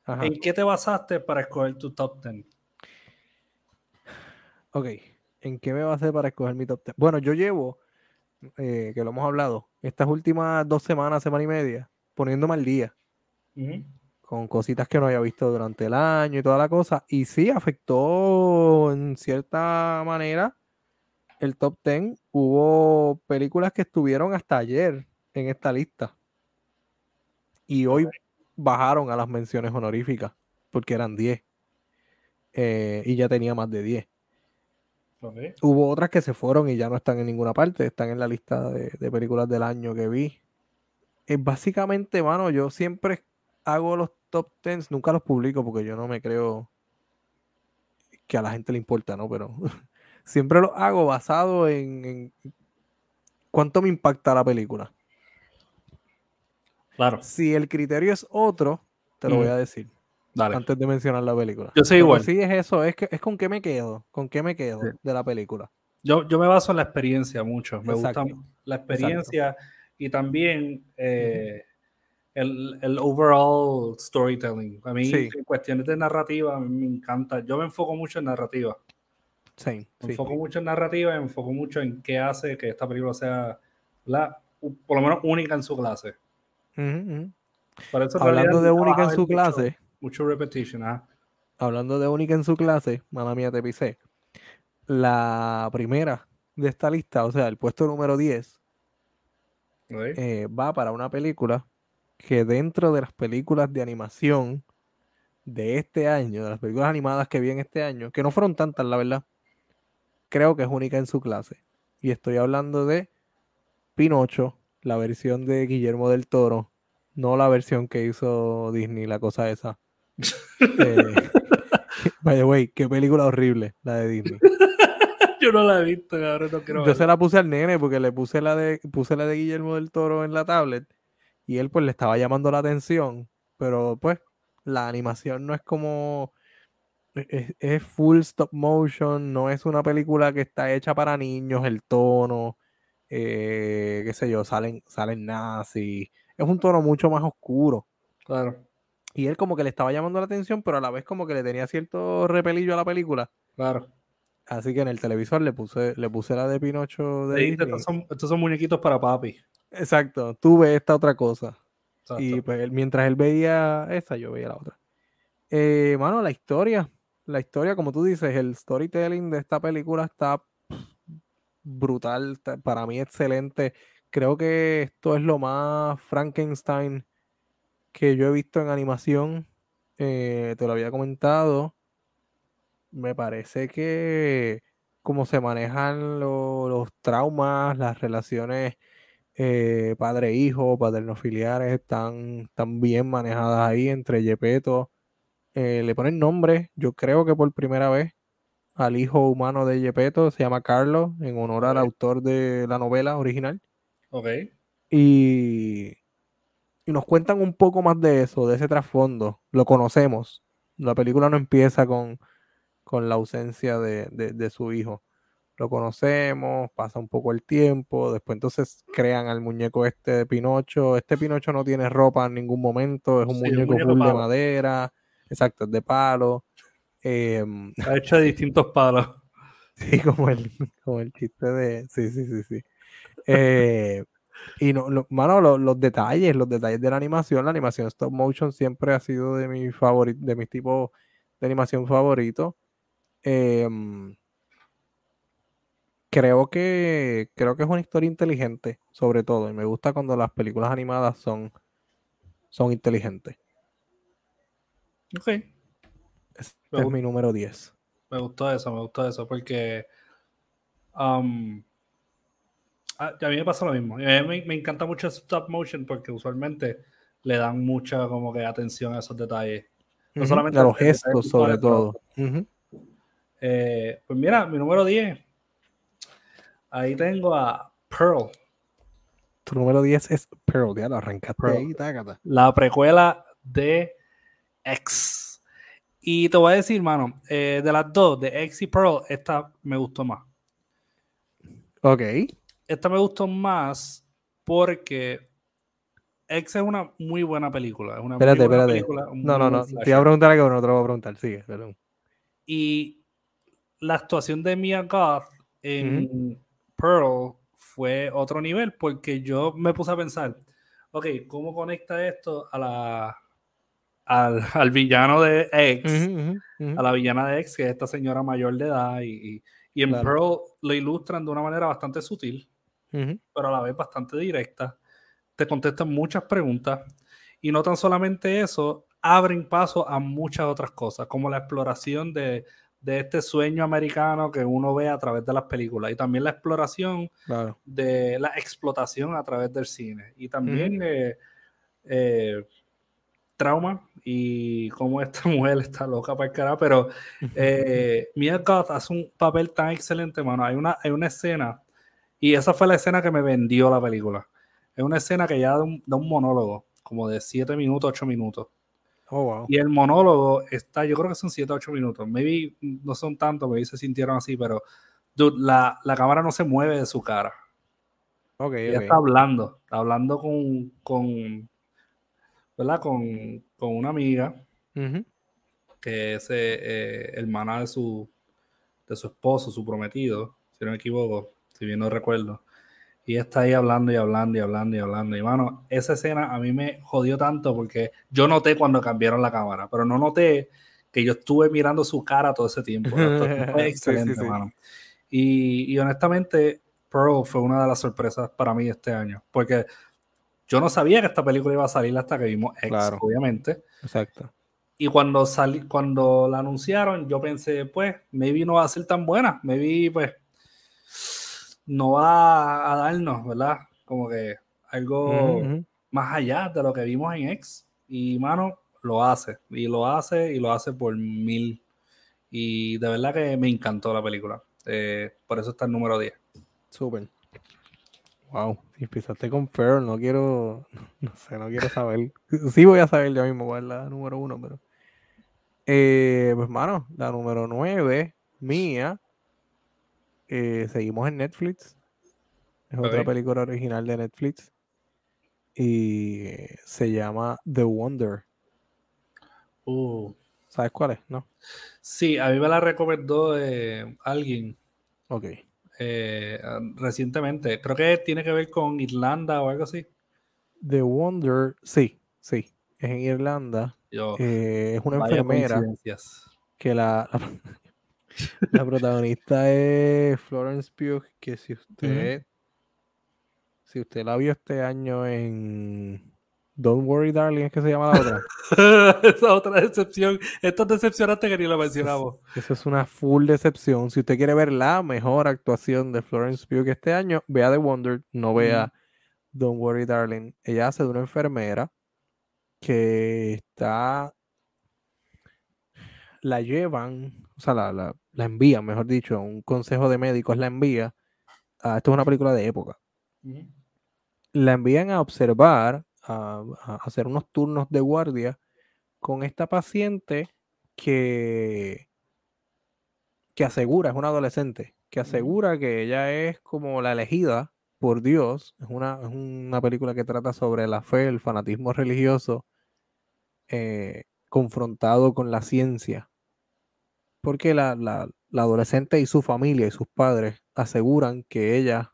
en qué te basaste para escoger tu top 10. Ok, ¿en qué me basé para escoger mi top 10? Bueno, yo llevo, eh, que lo hemos hablado, estas últimas dos semanas, semana y media, poniéndome al día. Con cositas que no había visto durante el año y toda la cosa. Y sí, afectó en cierta manera el top 10. Hubo películas que estuvieron hasta ayer en esta lista y hoy bajaron a las menciones honoríficas porque eran 10 eh, y ya tenía más de 10. Hubo otras que se fueron y ya no están en ninguna parte, están en la lista de, películas del año que vi. Eh, básicamente, mano, yo siempre hago los top 10, nunca los publico porque yo no me creo que a la gente le importa, ¿no? Pero [LAUGHS] siempre los hago basado en cuánto me impacta la película. Claro. Si el criterio es otro, te lo voy a decir. Dale. Antes de mencionar la película. Yo soy igual. Sí, es eso, es, que, es con qué me quedo, con qué me quedo de la película. Yo, yo me baso en la experiencia mucho, me gusta la experiencia y también eh, el, el, overall storytelling. A mí, en cuestiones de narrativa, me encanta. Yo me enfoco mucho en narrativa. Sí, me enfoco mucho en narrativa, me enfoco mucho en qué hace que esta película sea la, por lo menos única en su clase. Hablando de única en su clase. Mucho, repetition, ¿ah? Hablando de única en su clase, mala mía te pisé. La primera de esta lista, o sea, el puesto número 10, eh, va para una película que dentro de las películas de animación de este año, de las películas animadas que vi en este año, que no fueron tantas, la verdad, creo que es única en su clase. Y estoy hablando de Pinocho, la versión de Guillermo del Toro, no la versión que hizo Disney, la cosa esa. [LAUGHS] eh, [LAUGHS] by the way, qué película horrible la de Disney. [LAUGHS] Yo no la he visto, cabrón, no quiero Yo se la puse al nene porque le puse la de puse la de Guillermo del Toro en la tablet y él pues le estaba llamando la atención, pero pues la animación no es como es, es, full stop motion, no es una película que está hecha para niños, el tono, eh, qué sé yo, salen, salen nazis. Es un tono mucho más oscuro. Claro. Y él como que le estaba llamando la atención, pero a la vez como que le tenía cierto repelillo a la película. Claro. Así que en el televisor le puse, le puse la de Pinocho de Sí, Disney. estos, son, estos son muñequitos para papi. Exacto, tú ves esta otra cosa. Exacto. Y pues él- mientras él veía esa, yo veía la otra. Eh, mano, la historia, la historia, como tú dices, el storytelling de esta película está brutal, para mí excelente. Creo que esto es lo más Frankenstein que yo he visto en animación. Eh, te lo había comentado. Me parece que como se manejan lo- los traumas, las relaciones eh, padre-hijo, paterno-filiares, están, están bien manejadas ahí entre Yepeto. Eh, le ponen nombre, yo creo que por primera vez, al hijo humano de Yepeto, se llama Carlos, en honor al autor de la novela original. Ok. Y, y nos cuentan un poco más de eso, de ese trasfondo. Lo conocemos. La película no empieza con, con la ausencia de, de- de su hijo. Lo conocemos, pasa un poco el tiempo, después entonces crean al muñeco este de Pinocho. Este Pinocho no tiene ropa en ningún momento, es un Sí, muñeco full de madera, exacto, es de palo. Em, Está hecho de [LAUGHS] distintos palos. Sí, como el, como el chiste de. Sí, sí, sí, sí. Eh, y no, lo- mano, lo- los detalles, los detalles de la animación, la animación stop motion siempre ha sido de mi favori- de mis tipos de animación favorito. Em, creo que creo que es una historia inteligente, sobre todo, y me gusta cuando las películas animadas son, son inteligentes. Ok. Este Me es mi número 10. Me gustó eso, me gustó eso, porque um, a, a mí me pasa lo mismo. Y A mí me, me encanta mucho el stop motion porque usualmente le dan mucha como que atención a esos detalles. No solamente a los gestos, sobre todo. Eh, pues mira, mi número 10. Ahí tengo a Pearl, Tu número 10 es Pearl, ya lo arrancaste Pearl. ahí, tácata. la precuela de X. Y te voy a decir, mano, eh, de las dos, de X y Pearl, esta me gustó más. Ok. esta me gustó más porque X es una muy buena película. Es una Espérate, espérate. película, No, no, no. Te iba a preguntar algo, no te lo voy a preguntar. Sigue, perdón. Y la actuación de Mia Goth en Pearl fue otro nivel porque yo me puse a pensar, ok, ¿cómo conecta esto a la, al, al villano de X? A la villana de X, que es esta señora mayor de edad, y, y- en Claro. Pearl lo ilustran de una manera bastante sutil. Pero a la vez bastante directa. Te contestan muchas preguntas y no tan solamente eso, abren paso a muchas otras cosas, como la exploración de, de este sueño americano que uno ve a través de las películas y también la exploración Claro. de la explotación a través del cine y también eh, eh, trauma y cómo esta [LAUGHS] mujer está loca para el carajo, pero eh, Mia Goth hace un papel tan excelente, mano. Hay una, hay una escena, y esa fue la escena que me vendió la película. Es una escena que ya da un, da un monólogo, como de 7 minutos, 8 minutos. Oh, wow. Y el monólogo está, yo creo que son 7, 8 minutos. Maybe no son tanto, maybe se sintieron así, pero dude, la, la cámara no se mueve de su cara. Ok, Ella ok. está hablando, está hablando con, con ¿verdad? Con, con una amiga Ujú. que es eh, eh, hermana de su, de su esposo, su prometido, si no me equivoco, si bien no recuerdo. Y está ahí hablando y hablando y hablando y hablando. Y mano, esa escena a mí me jodió tanto porque yo noté cuando cambiaron la cámara, pero no noté que yo estuve mirando su cara todo ese tiempo. Fue [LAUGHS] Sí, excelente, sí, sí. mano. Y, y honestamente, Pearl fue una de las sorpresas para mí este año, porque yo no sabía que esta película iba a salir hasta que vimos X, Claro. obviamente. Exacto. Y cuando salí, cuando la anunciaron, yo pensé, pues, maybe no va a ser tan buena, maybe, pues, no va a darnos, ¿verdad? Como que algo más allá de lo que vimos en X. Y, mano, lo hace, y lo hace, y lo hace por mil. Y de verdad que me encantó la película. Eh, por eso está el número 10. Súper. Wow. Si empezaste con Pearl, no quiero. [LAUGHS] No sé, no quiero saber. [LAUGHS] Sí voy a saber ya mismo cuál es la número uno, pero. Eh, pues, mano, la número nueve, mía. eh, seguimos en Netflix. Es otra película original de Netflix. Y eh, se llama The Wonder. Uh, ¿Sabes cuál es? ¿No? Sí, a mí me la recomendó eh, alguien. Ok. Eh, recientemente. Creo que tiene que ver con Irlanda o algo así. The Wonder, sí, sí. Es en Irlanda. Eh, es una enfermera que la, [LAUGHS] la, protagonista es Florence Pugh, que si usted si usted la vio este año en Don't Worry Darling, es que se llama la otra. [LAUGHS] Esa otra decepción. Esto es decepcionante que ni lo mencionamos. Eso es una full decepción. Si usted quiere ver la mejor actuación de Florence Pugh este año, vea The Wonder, no vea Don't Worry Darling. Ella hace de una enfermera que está la llevan, o sea, la, la, la envían, mejor dicho, un consejo de médicos la envía. esto es una película de época. La envían a observar, a, hacer unos turnos de guardia con esta paciente que, que asegura, es una adolescente, que asegura que ella es como la elegida por Dios. Es una, es una película que trata sobre la fe, el fanatismo religioso eh, confrontado con la ciencia porque la, adolescente y su familia y sus padres aseguran que ella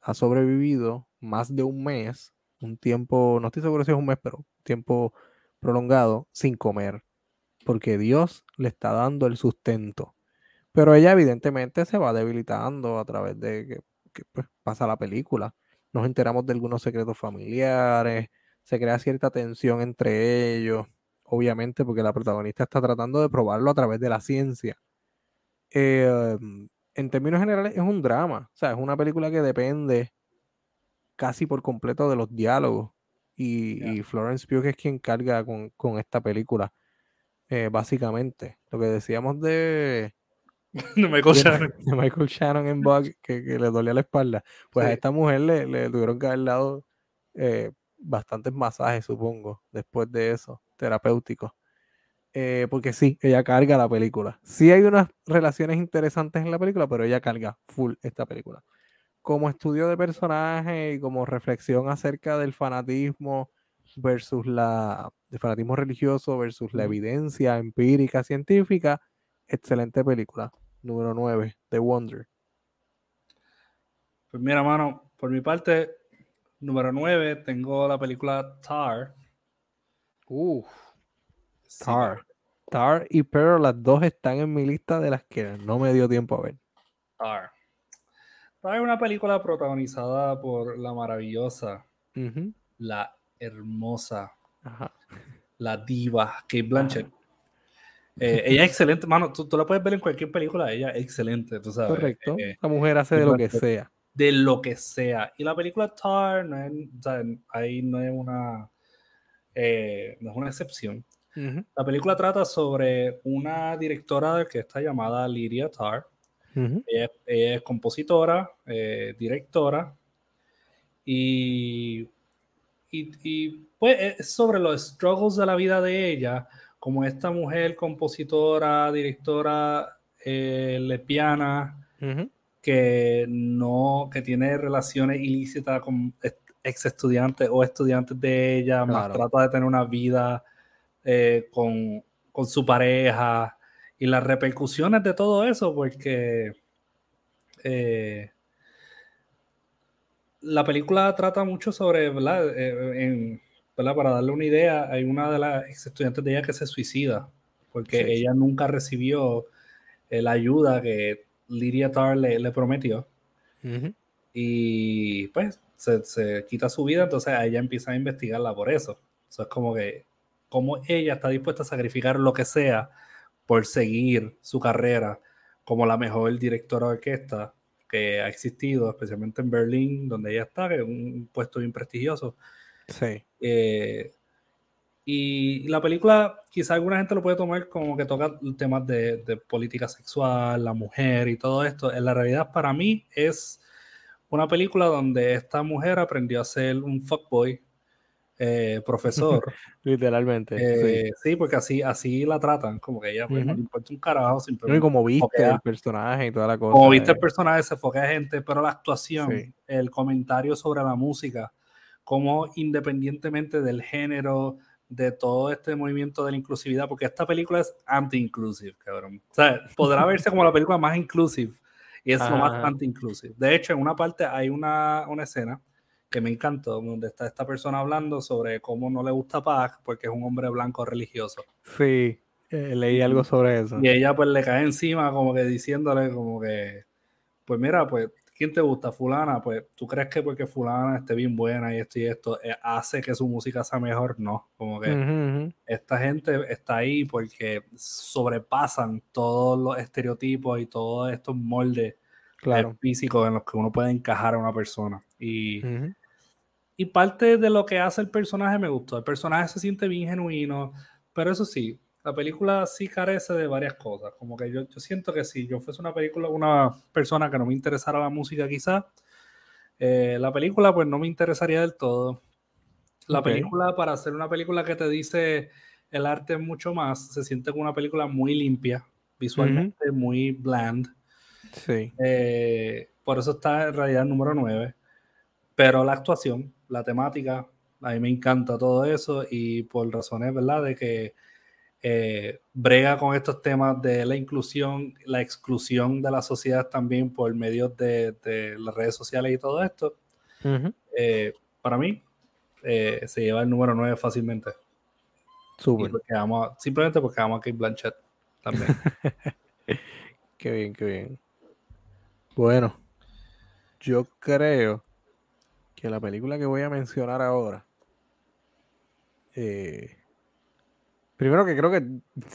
ha sobrevivido más de un mes, un tiempo, no estoy seguro si es un mes, pero un tiempo prolongado sin comer, porque Dios le está dando el sustento. Pero ella evidentemente se va debilitando a través de que, pues, pasa la película. Nos enteramos de algunos secretos familiares, se crea cierta tensión entre ellos obviamente, porque la protagonista está tratando de probarlo a través de la ciencia. Em, en términos generales, es un drama. O sea, es una película que depende casi por completo de los diálogos. Y, Florence Pugh es quien carga con, esta película, eh, básicamente. Lo que decíamos de, [LAUGHS] Michael, Shannon. [LAUGHS] Michael Shannon en Bug, que, le dolía la espalda. Pues a esta mujer le, le, tuvieron que haber dado eh, bastantes masajes, supongo, después de eso terapéutico. Eh, porque sí, ella carga la película. Sí hay unas relaciones interesantes en la película, pero ella carga full esta película. Como estudio de personaje y como reflexión acerca del fanatismo versus la el fanatismo religioso versus la evidencia empírica científica, excelente película. Número 9, The Wonder. Pues mira, mano, por mi parte, número 9, tengo la película Tar Uf. Tar. Tar y Pearl, las dos están en mi lista de las que no me dio tiempo a ver. Tar. Tar es una película protagonizada por la maravillosa, la hermosa, la diva Kate Blanchett. Eh, ella es excelente, mano. Tú, la puedes ver en cualquier película, ella es excelente, tú sabes. Correcto. Eh, la mujer hace de lo que sea. De lo que sea. Y la película Tar, no es, o sea, ahí no es una eh, no es una excepción. La película trata sobre una directora que está llamada Lydia Ella, es compositora, eh, directora y, y, pues es sobre los struggles de la vida de ella, como esta mujer compositora, directora eh, lesbiana, que no, que tiene relaciones ilícitas con ex estudiantes o estudiantes de ella, más trata de tener una vida eh, con, su pareja y las repercusiones de todo eso, porque eh, la película trata mucho sobre, ¿verdad? Eh, Para darle una idea, hay una de las ex estudiantes de ella que se suicida, porque ella nunca recibió la ayuda que Lydia Tarr le, prometió. Y pues se, quita su vida, entonces ella empieza a investigarla por eso. Eso es como que, como ella está dispuesta a sacrificar lo que sea por seguir su carrera como la mejor directora de orquesta que ha existido, especialmente en Berlín, donde ella está, que es un puesto bien prestigioso. Sí. Eh, y la película, quizá alguna gente lo puede tomar como que toca temas de, de, política sexual, la mujer y todo esto. En la realidad, para mí, es una película donde esta mujer aprendió a ser un fuckboy eh, profesor. [LAUGHS] Literalmente. Eh, sí. porque así, así la tratan, como que ella pues, no le importa un carajo. Simplemente y como viste el personaje y toda la cosa. Como viste el personaje, se enfoca a gente, pero la actuación, el comentario sobre la música, como independientemente del género, de todo este movimiento de la inclusividad, porque esta película es anti-inclusive, cabrón. O sea, podrá verse como la película más inclusive y es lo más anti-inclusive. De hecho, en una parte hay una, una escena que me encantó, donde está esta persona hablando sobre cómo no le gusta Pac porque es un hombre blanco religioso. Sí, eh, leí algo sobre eso. Y ella pues le cae encima como que diciéndole como que, pues mira, pues ¿quién te gusta? Fulana, pues tú crees que porque fulana esté bien buena y esto y esto eh, hace que su música sea mejor, no, como que esta gente está ahí porque sobrepasan todos los estereotipos y todos estos moldes claro. físicos en los que uno puede encajar a una persona. Y, y parte de lo que hace el personaje me gustó. El personaje se siente bien genuino, pero eso sí, la película sí carece de varias cosas. Como que yo, yo siento que si yo fuese una película, una persona que no me interesara la música quizás, eh, la película pues no me interesaría del todo. La película, para hacer una película que te dice el arte mucho más, se siente como una película muy limpia, visualmente muy bland. Sí. Eh, por eso está en realidad el número 9. Pero la actuación, la temática, a mí me encanta todo eso y por razones, ¿verdad? De que eh, brega con estos temas de la inclusión, la exclusión de la sociedad también por medio de, las redes sociales y todo esto. Eh, para mí, eh, se lleva el número 9 fácilmente. simplemente porque amo a Kate Blanchett también. [LAUGHS] qué bien, qué bien. Bueno, yo creo que la película que voy a mencionar ahora eh, primero que creo que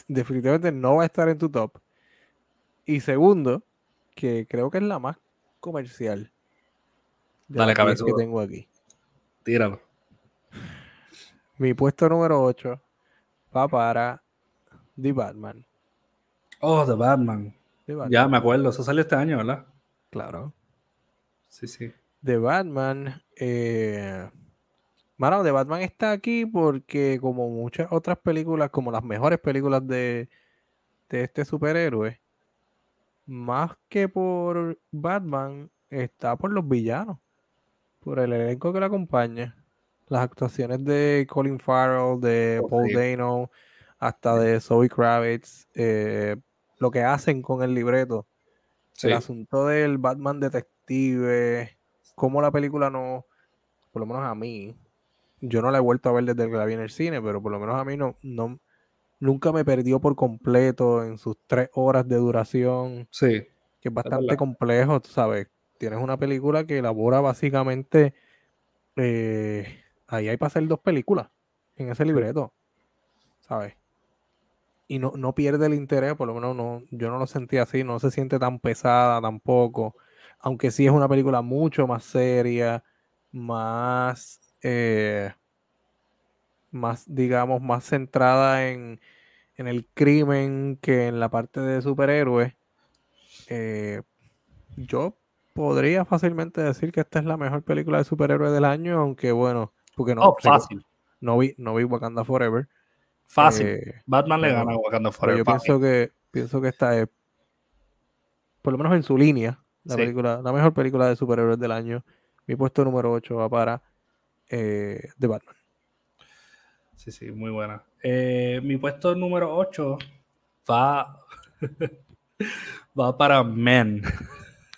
definitivamente no va a estar en tu top. Y segundo, que creo que es la más comercial. De Dale, cabeza. Que tengo aquí. Tíralo. Mi puesto número 8 va para The Batman. Oh, The Batman. Ya me acuerdo, eso salió este año, ¿verdad? Claro. Sí, sí. The Batman. Eh, Mano, The Batman está aquí porque como muchas otras películas, como las mejores películas de, este superhéroe, más que por Batman, está por los villanos, por el elenco que le acompaña. Las actuaciones de Colin Farrell, de oh, Paul Dano, hasta de Zoe Kravitz, eh, lo que hacen con el libreto. El asunto del Batman detective, cómo la película no, por lo menos a mí, yo no la he vuelto a ver desde que la vi en el cine, pero por lo menos a mí no, no nunca me perdió por completo en sus tres horas de duración. Sí. Que es bastante complejo, tú sabes. Tienes una película que elabora básicamente. Eh, ahí hay para hacer dos películas en ese libreto. ¿Sabes? Y no, no pierde el interés, por lo menos no, yo no lo sentí así, no se siente tan pesada tampoco. Aunque sí es una película mucho más seria, más eh, más, digamos, más centrada en, el crimen que en la parte de superhéroes, eh, yo podría fácilmente decir que esta es la mejor película de superhéroes del año, aunque bueno, porque no, oh, fácil. no vi, no vi Wakanda Forever. Fácil. Eh, Batman le gana a Wakanda Forever. Yo pienso que, pienso que esta es, por lo menos en su línea, la película, la mejor película de superhéroes del año. Mi puesto número 8 va para eh, de Batman. Sí, sí, muy buena. Eh, mi puesto número 8 va, [LAUGHS] va para Men.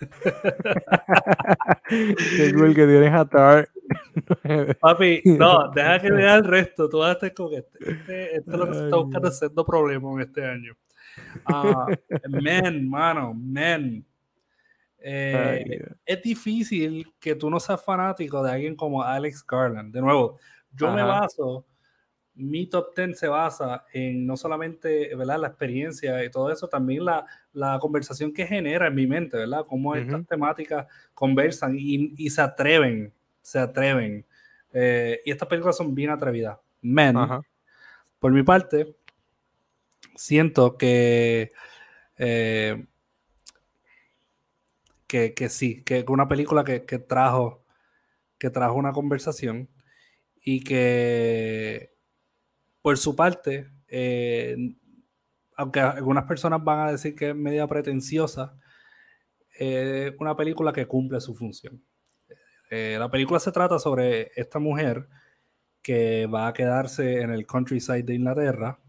[LAUGHS] Qué cool que tienes a [LAUGHS] Papi, no, deja que vea el resto. Tú vas a estar con este. este esto es lo que se está buscando haciendo problemas en este año. Uh, men, mano, Men. Eh, es difícil que tú no seas fanático de alguien como Alex Garland. De nuevo, yo me baso, mi top 10 se basa en no solamente ¿verdad? la experiencia y todo eso, también la, la conversación que genera en mi mente, ¿verdad? Cómo estas temáticas conversan y, y, se atreven, se atreven. Eh, y estas películas son bien atrevidas. Men, por mi parte, siento que eh, que, sí, que una película que, trajo, que trajo una conversación y que por su parte, eh, aunque algunas personas van a decir que es media pretenciosa, es una película que cumple su función. Eh, la película se trata sobre esta mujer que va a quedarse en el countryside de Inglaterra,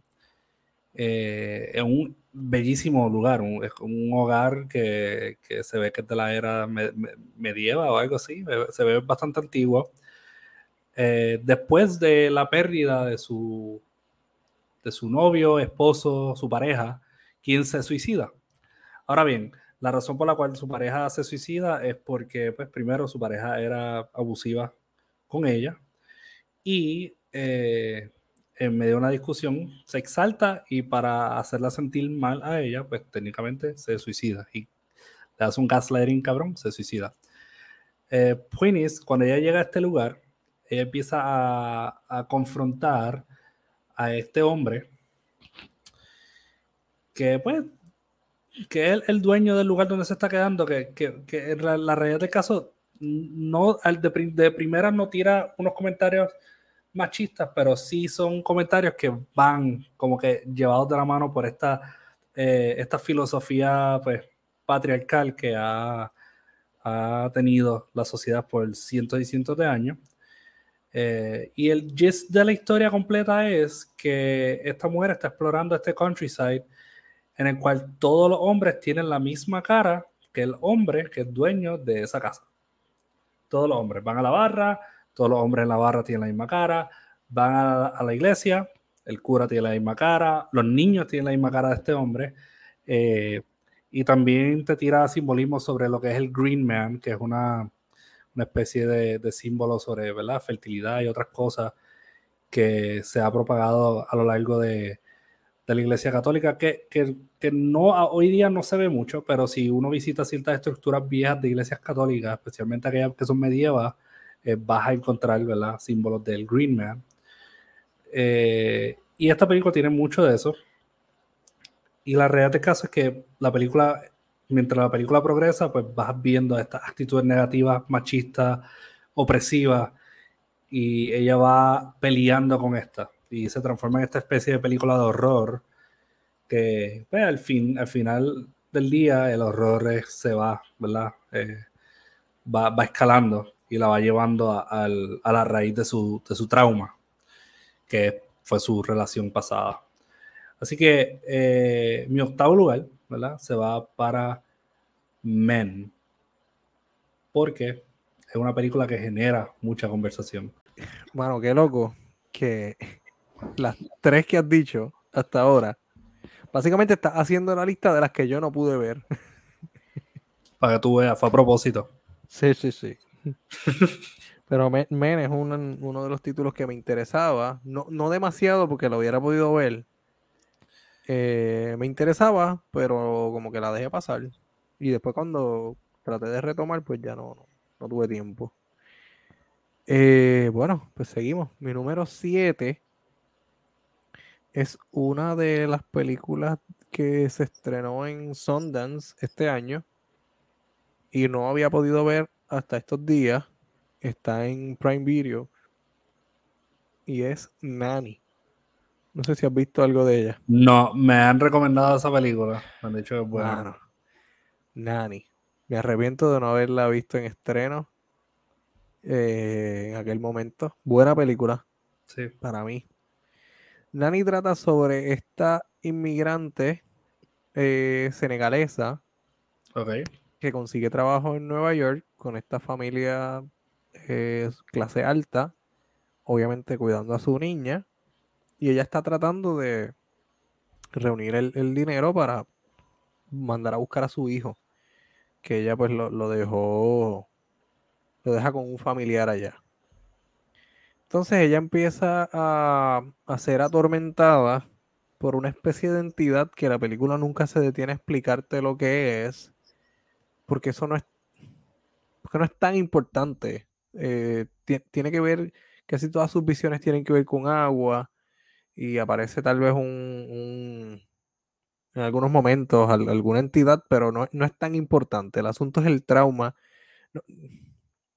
eh, en un bellísimo lugar, un, un hogar que, que, se ve que es de la era medieval o algo así, se ve bastante antiguo. Eh, después de la pérdida de su, de su novio, esposo, su pareja, quien se suicida. Ahora bien, la razón por la cual su pareja se suicida es porque, pues, primero su pareja era abusiva con ella y eh, en medio de una discusión se exalta y para hacerla sentir mal a ella, pues técnicamente se suicida y le hace un gaslighting cabrón, se suicida. Eh, cuando ella llega a este lugar, ella empieza a, confrontar a este hombre que pues que es el dueño del lugar donde se está quedando, que, que, la, la, realidad del caso no de, de primera no tira unos comentarios machistas, pero sí son comentarios que van como que llevados de la mano por esta, eh, esta filosofía pues, patriarcal que ha, ha, tenido la sociedad por cientos y cientos de años. Eh, y el gist de la historia completa es que esta mujer está explorando este countryside en el cual todos los hombres tienen la misma cara que el hombre que es dueño de esa casa. Todos los hombres van a la barra, todos los hombres en la barra tienen la misma cara, van a, la iglesia, el cura tiene la misma cara, los niños tienen la misma cara de este hombre, eh, y también te tira simbolismo sobre lo que es el Green Man, que es una, una especie de, de, símbolo sobre ¿verdad? fertilidad y otras cosas que se ha propagado a lo largo de, de la Iglesia Católica, que, que, que, no, hoy día no se ve mucho, pero si uno visita ciertas estructuras viejas de iglesias católicas, especialmente aquellas que son medievas, eh, vas a encontrar ¿verdad? símbolos del Green Man. Eh, y esta película tiene mucho de eso. Y la realidad del caso es que la película, mientras la película progresa, pues vas viendo estas actitudes negativas, machistas, opresivas, y ella va peleando con esta. Y se transforma en esta especie de película de horror que pues, al, fin, al final del día el horror se va, ¿verdad? Eh, va, va escalando y la va llevando a, la raíz de su, trauma, que fue su relación pasada. Así que eh, mi octavo lugar, ¿verdad? Se va para Men, porque es una película que genera mucha conversación. Bueno, qué loco que las tres que has dicho hasta ahora, básicamente estás haciendo la lista de las que yo no pude ver. Para que tú veas, fue a propósito. Sí, sí, sí. [LAUGHS] Pero Men, es uno de los títulos que me interesaba. No, no demasiado porque lo hubiera podido ver. Eh, me interesaba, pero como que la dejé pasar. Y después cuando traté de retomar, pues ya no, no, tuve tiempo. Eh, bueno, pues seguimos. Mi número 7 es una de las películas que se estrenó en Sundance este año y no había podido ver hasta estos días está en Prime Video y es Nani. No sé si has visto algo de ella. No, me han recomendado esa película. Me han dicho que es buena. Nani. Me arrepiento de no haberla visto en estreno eh, en aquel momento. Buena película. Sí. Para mí. Nani trata sobre esta inmigrante eh, senegalesa. Que consigue trabajo en Nueva York con esta familia eh, clase alta, obviamente cuidando a su niña, y ella está tratando de reunir el, dinero para mandar a buscar a su hijo, que ella pues lo, dejó, lo deja con un familiar allá. Entonces ella empieza a, a ser atormentada por una especie de entidad que la película nunca se detiene a explicarte lo que es porque eso no es, porque no es tan importante. Eh, tiene que ver, casi todas sus visiones tienen que ver con agua y aparece tal vez un, en algunos momentos alguna entidad, pero no, es tan importante. El asunto es el trauma.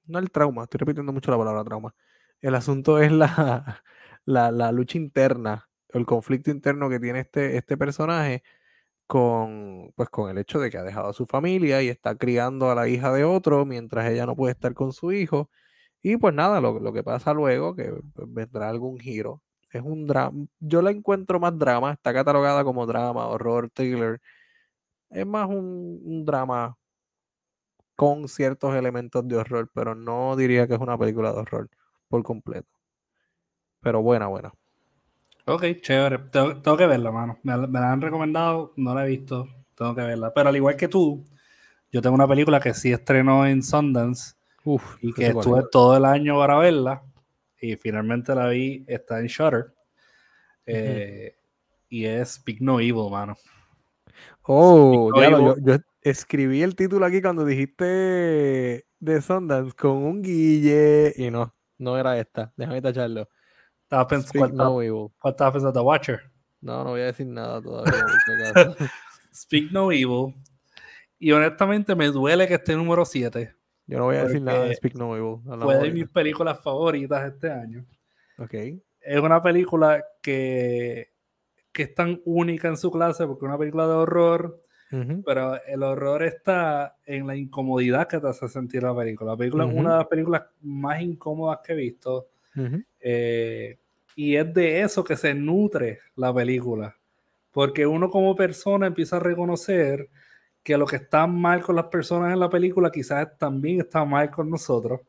No, el trauma, estoy repitiendo mucho la palabra trauma. El asunto es la, [LAUGHS] la, la lucha interna, el conflicto interno que tiene este, este personaje con, pues, con el hecho de que ha dejado a su familia y está criando a la hija de otro mientras ella no puede estar con su hijo Y pues nada, lo, lo que pasa luego, que vendrá algún giro. Es un drama. Yo la encuentro más drama. Está catalogada como drama, horror, thriller. Es más un, un drama con ciertos elementos de horror, pero no diría que es una película de horror por completo. Pero buena, buena. Ok, chévere. Tengo, que verla, mano. Me, la han recomendado, no la he visto. Tengo que verla. Pero al igual que tú, yo tengo una película que sí estrenó en Sundance Uf, y que estuve todo el año para verla. Y finalmente la vi, está en Shutter. Eh, y es Big No Evil, mano. Oh, yo, yo, escribí el título aquí cuando dijiste de Sundance con un guille y no, no era esta. Déjame tacharlo. Estaba pensando, ¿cuál, estaba pensando? The Watcher. No, no voy a decir nada todavía. [LAUGHS] Speak No Evil. Y honestamente me duele que esté número 7. Yo no voy a decir nada de Speak No Evil. Fue de mis películas favoritas este año. Ok. Es una película que, que es tan única en su clase porque es una película de horror, pero el horror está en la incomodidad que te hace sentir la película. La película es una de las películas más incómodas que he visto. Eh, y es de eso que se nutre la película. Porque uno como persona empieza a reconocer que lo que está mal con las personas en la película quizás también está mal con nosotros.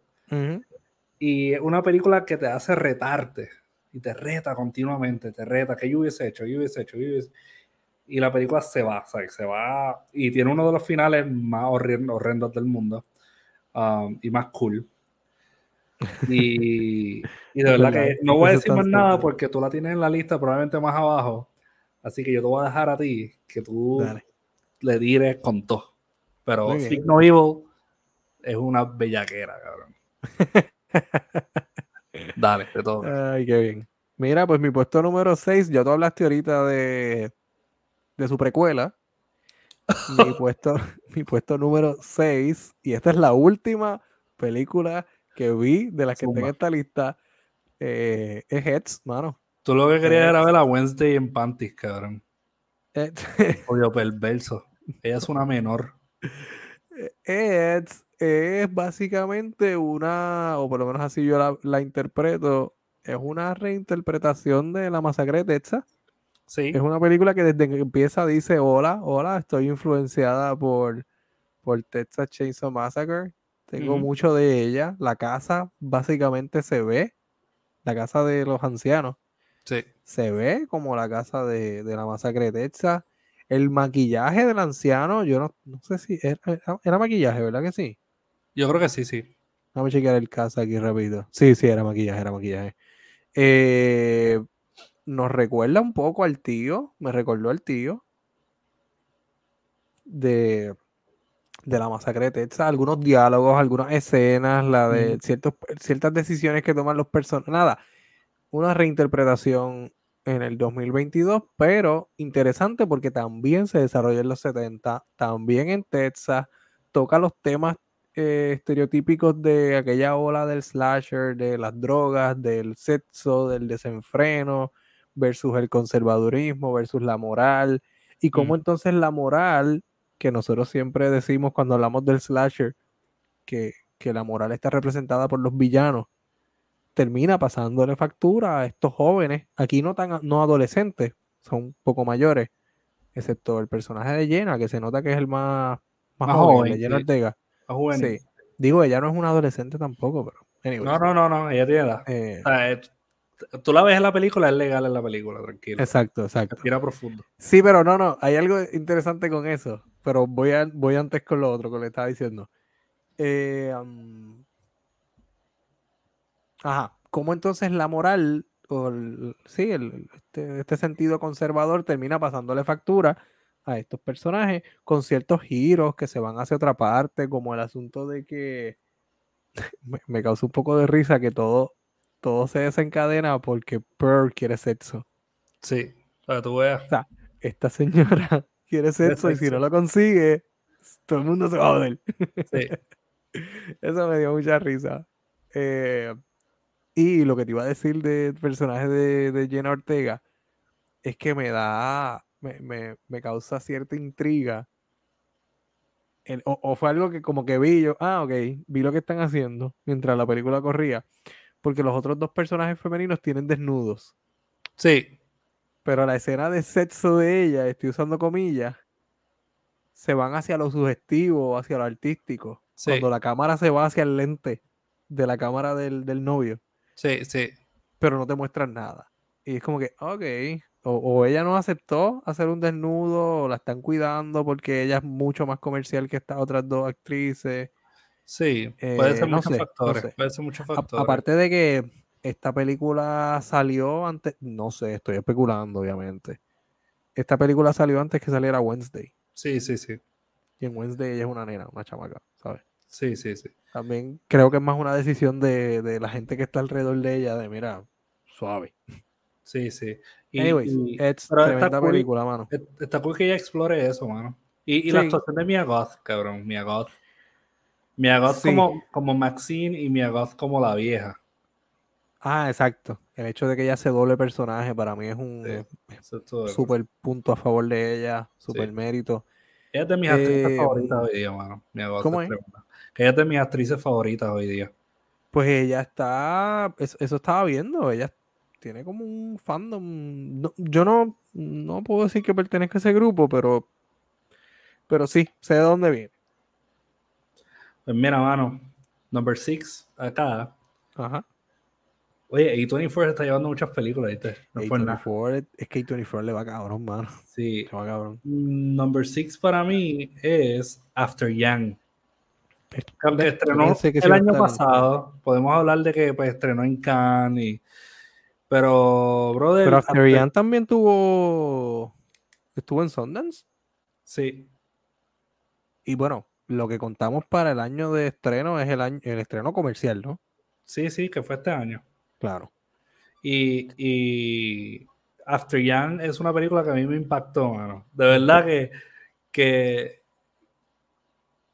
Y es una película que te hace retarte. Y te reta continuamente, te reta. que yo hubiese hecho? Yo hubiese hecho? Y la película se va, se va. Y tiene uno de los finales más horrendos del mundo. Um, y más cool. Y, de verdad que no voy a decir más nada porque tú la tienes en la lista probablemente más abajo. Así que yo te voy a dejar a ti que tú le dires con todo. Pero Signo Evil es una bellaquera, cabrón. [LAUGHS] Dale, de todo. Ay, qué bien. Mira, pues mi puesto número 6, ya tú hablaste ahorita de, de su precuela. mi, [LAUGHS] puesto, mi puesto número 6, y esta es la última película que vi de las que tengo en esta lista eh, es Heads, mano. Tú lo que querías era ver a Wednesday en Panties, cabrón. [LAUGHS] Oye, perverso. Ella es una menor. Heads es básicamente una, o por lo menos así yo la, interpreto, es una reinterpretación de la masacre de Texas. Sí. Es una película que desde que empieza dice, hola, hola, estoy influenciada por, por Texas Chainsaw Massacre. Tengo mucho de ella. La casa básicamente se ve. La casa de los ancianos. Sí. Se ve como la casa de, la masacre de Texas. El maquillaje del anciano, yo no, no sé si era, maquillaje, ¿verdad que sí? Yo creo que sí, sí. Vamos a chequear el caso aquí rápido. Sí, sí, era maquillaje, era maquillaje. Eh, nos recuerda un poco al tío, me recordó al tío de de la masacre de Texas, algunos diálogos, algunas escenas, la de ciertos, ciertas decisiones que toman los personajes. Nada, una reinterpretación en el 2022, pero interesante porque también se desarrolla en los 70, también en Texas, toca los temas eh, estereotípicos de aquella ola del slasher, de las drogas, del sexo, del desenfreno, versus el conservadurismo, versus la moral, y cómo entonces la moral que nosotros siempre decimos cuando hablamos del slasher, que, la moral está representada por los villanos, termina pasándole factura a estos jóvenes, aquí no tan no adolescentes, son un poco mayores, excepto el personaje de Jenna, que se nota que es el más, más, joven, de Jenna Ortega. Sí. Digo, ella no es una adolescente tampoco, pero. no, no, no, no, ella tiene edad. Eh, tú la ves en la película, es legal en la película, tranquilo. Exacto, exacto. Tira profundo. Sí, pero no, no, hay algo interesante con eso pero voy, a, voy antes con lo otro que le estaba diciendo. Eh, ajá, ¿cómo entonces la moral, o sí, este, este, sentido conservador termina pasándole factura a estos personajes con ciertos giros que se van hacia otra parte, como el asunto de que [LAUGHS] me, me causa un poco de risa que todo, todo se desencadena porque Pearl quiere sexo. Sí, para que tú veas. O sea, esta señora quiere sexo y si no lo consigue, todo el mundo se va a joder. Sí. [LAUGHS] Eso me dio mucha risa. Eh, y lo que te iba a decir del personaje de, de Jenna Ortega es que me da, me, me, me causa cierta intriga el- o, o fue algo que como que vi yo, ah, ok, vi lo que están haciendo mientras la película corría, porque los otros dos personajes femeninos tienen desnudos, Sí, pero la escena de sexo de ella, estoy usando comillas, se van hacia lo sugestivo, hacia lo artístico, sí, cuando la cámara se va hacia el lente de la cámara del, del novio, sí, sí. pero no te muestran nada. Y es como que, ok, o, o ella no aceptó hacer un desnudo, o la están cuidando porque ella es mucho más comercial que estas otras dos actrices. Sí, puede Eh, ser no muchos sé, no factores. sé. Puede ser muchos A- factores. aparte de que esta película salió antes, no sé, estoy especulando, obviamente. Esta película salió antes que saliera Wednesday. Sí, sí, sí. Y en Wednesday ella es una nena, una chamaca, ¿sabes? Sí, sí, sí. También creo que es más una decisión de, de la gente que está alrededor de ella, de mira, suave. Sí, sí. Y, Anyways, y es está tremenda cool. película, mano. est- está cool que ella explore eso, mano. Y, y la actuación de Mia Goth, cabrón. Mia Goth. Mia Goth Sí. como, como Maxine y Mia Goth como la vieja. Ah, exacto. El hecho de que ella se doble personaje para mí es un Sí. es súper punto a favor de ella, súper Sí. mérito. Ella es de mis actrices Eh, favoritas hoy día, mano. ¿cómo es. Que ella es de mis actrices favoritas hoy día. Pues ella está, eso, eso estaba viendo, ella tiene como un fandom. no- yo no, no puedo decir que pertenezca a ese grupo, pero, pero sí, sé de dónde viene. Pues mira, mano. Number six, acá. Ajá. Oye, A24 se está llevando muchas películas, ¿viste? No es por nada. A24, es que A24 le va cabrón, mano. Sí. Le va cabrón. Mm, Number six para mí es After Yang. Que estrenó que el año estar- pasado, podemos hablar de que pues, estrenó en Cannes, y- pero, brother, Pero After After- Yang también tuvo, estuvo en Sundance. sí, Y bueno, lo que contamos para el año de estreno es el año, el estreno comercial, ¿no? sí, sí, que fue este año. Claro. Y, y After Yang es una película que a mí me impactó, mano. De verdad que, que,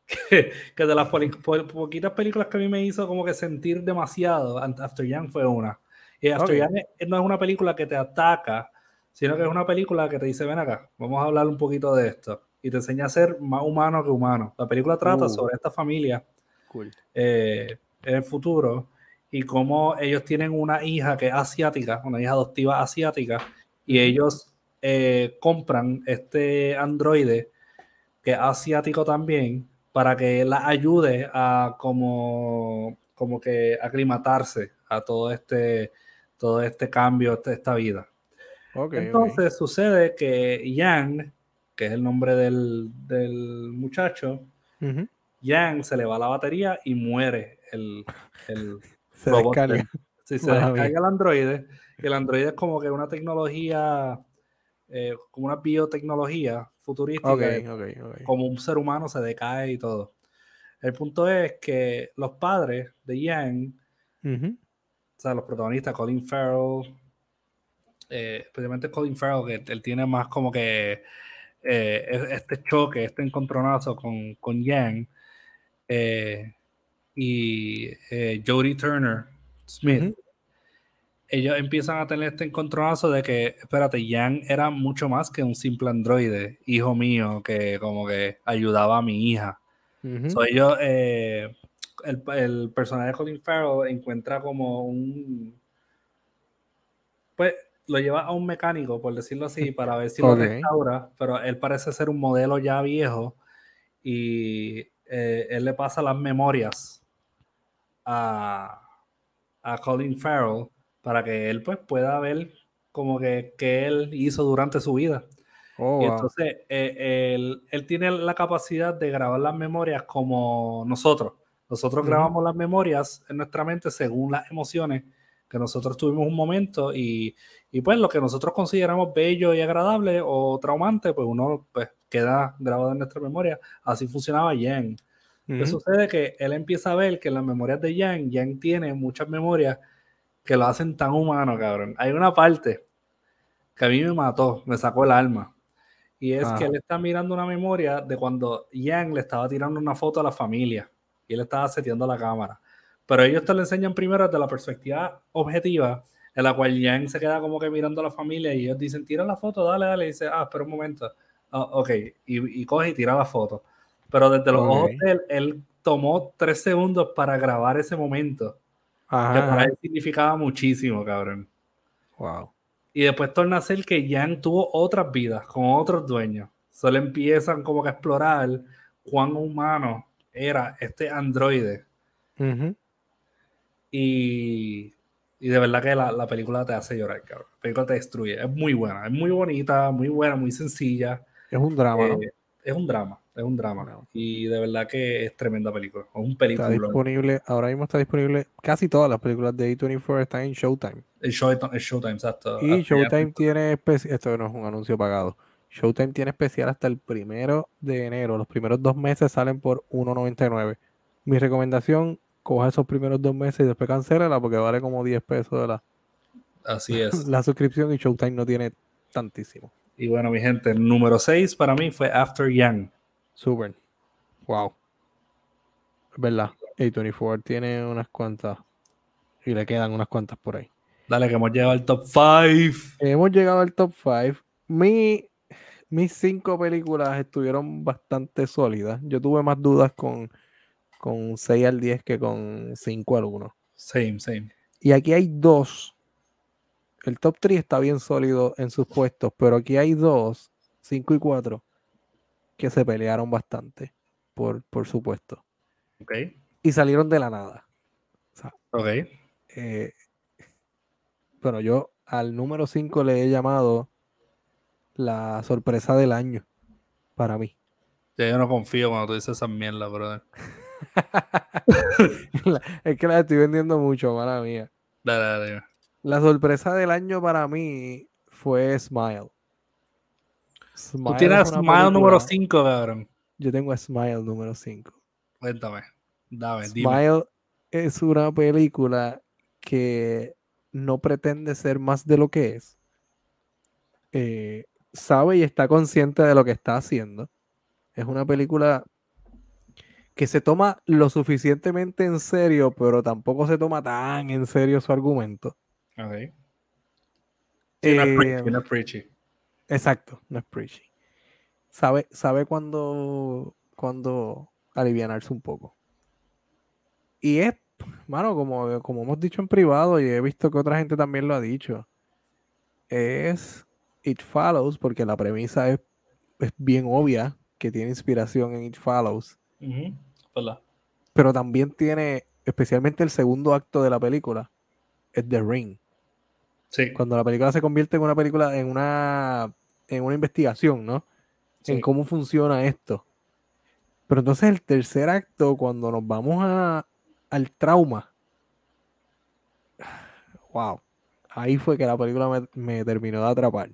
[LAUGHS] que, que de las po- poquitas películas que a mí me hizo como que sentir demasiado, After Yang fue una. Y After Ok. Yang es- no es una película que te ataca, sino que es una película que te dice, ven acá, vamos a hablar un poquito de esto. Y te enseña a ser más humano que humano. La película trata Uh. sobre esta familia Cool. eh, en el futuro y cómo ellos tienen una hija que es asiática, una hija adoptiva asiática, y ellos eh, compran este androide que es asiático también para que la ayude a como, como que aclimatarse a todo este, todo este cambio, este- esta vida. Entonces sucede que Yang, que es el nombre del, del muchacho. Yang se le va la batería y muere el, el Se descarga. de- [LAUGHS] Sí, se descarga el androide. Y el androide es como que una tecnología, eh, como una biotecnología futurística. Como un ser humano se decae y todo. El punto es que los padres de Yang, o sea, los protagonistas, Colin Farrell, eh, especialmente Colin Farrell, que él tiene más como que eh, es- este choque, este encontronazo con, con Yang, eh, y eh, Jodie Turner Smith, ellos empiezan a tener este encontronazo de que, espérate, Yang era mucho más que un simple androide, hijo mío, que como que ayudaba a mi hija. Ujú. So, ellos, eh, el, el personaje de Colin Farrell encuentra como un. Pues lo lleva a un mecánico, por decirlo así, [LAUGHS] para ver si lo restaura, pero él parece ser un modelo ya viejo y eh, él le pasa las memorias a, a Colin Farrell para que él pues pueda ver como que, que él hizo durante su vida. Oh, Y entonces eh, él, él tiene la capacidad de grabar las memorias como nosotros. Nosotros grabamos las memorias en nuestra mente según las emociones que nosotros tuvimos un momento y, y pues lo que nosotros consideramos bello y agradable o traumante, pues uno pues queda grabado en nuestra memoria. Así funcionaba Yang. ¿Qué Ujú. sucede? Que él empieza a ver que en las memorias de Yang, Yang tiene muchas memorias que lo hacen tan humano, cabrón. Hay una parte que a mí me mató, me sacó el alma. Y es que Ajá. él está mirando una memoria de cuando Yang le estaba tirando una foto a la familia y él estaba seteando la cámara. Pero ellos te lo enseñan primero desde la perspectiva objetiva, en la cual Yang se queda como que mirando a la familia y ellos dicen, tira la foto, dale, dale. Y dice, ah, espera un momento. Ah, ok, y, y coge y tira la foto. Pero desde los ojos de él, él tomó tres segundos para grabar ese momento. Ajá. Que para él significaba muchísimo, cabrón. Wow. Y después torna a ser que Jan tuvo otras vidas con otros dueños. Solo empiezan como que a explorar cuán humano era este androide. y, y, de verdad que la, la, película te hace llorar, cabrón. La película te destruye. Es muy buena, es muy bonita, muy buena, muy sencilla. Es un drama, eh, Es un drama, es un drama. Y de verdad que es tremenda película. Es un película. Está disponible, ahora mismo está disponible, casi todas las películas de A24 están en Showtime. El Showtime, Showtime exacto. Y Showtime tiene, esto no es un anuncio pagado. Showtime tiene especial hasta el primero de enero. Los primeros dos meses salen por 1.99. Mi recomendación, coja esos primeros dos meses y después cancélala porque vale como 10 pesos de la, Así [LAUGHS] es. la suscripción y Showtime no tiene tantísimo. Y bueno, mi gente, el número 6 para mí fue After Young. Super. Wow. Es verdad. A24 tiene unas cuantas y le quedan unas cuantas por ahí. Dale, que hemos llegado al top 5. Hemos llegado al top 5. Mi mis cinco películas estuvieron bastante sólidas. Yo tuve más dudas con, con 6 al 10 que con 5 al 1. Same, same. Y aquí hay dos. El top 3 está bien sólido en sus puestos, pero aquí hay dos, 5 y 4, que se pelearon bastante, por, por supuesto. Ok. Y salieron de la nada. ok. Eh, bueno, yo al número 5 le he llamado la sorpresa del año para mí. Ya yo no confío cuando tú dices esa mierda, brother. [LAUGHS] es que la estoy vendiendo mucho, mala mía. Dale, dale. La sorpresa del año para mí fue Smile. Tú tienes Smile número 5, cabrón. Yo tengo Smile número 5. Cuéntame. Dame, Smile es una película que no pretende ser más de lo que es. Eh, sabe y está consciente de lo que está haciendo. Es una película que se toma lo suficientemente en serio, pero tampoco se toma tan en serio su argumento. Okay. Eh, no, es preachy, Exacto, no es preachy. Sabe, sabe cuando, cuando alivianarse un poco. Y es, mano, como, como hemos dicho en privado y he visto que otra gente también lo ha dicho, es It Follows, porque la premisa es, bien obvia que tiene inspiración en It Follows. Pero también tiene, especialmente el segundo acto de la película, es The Ring. Sí. Cuando la película se convierte en una película, en una, en una investigación, ¿no? En cómo funciona esto. Pero entonces el tercer acto, cuando nos vamos a, al trauma, wow, ahí fue que la película me terminó de atrapar.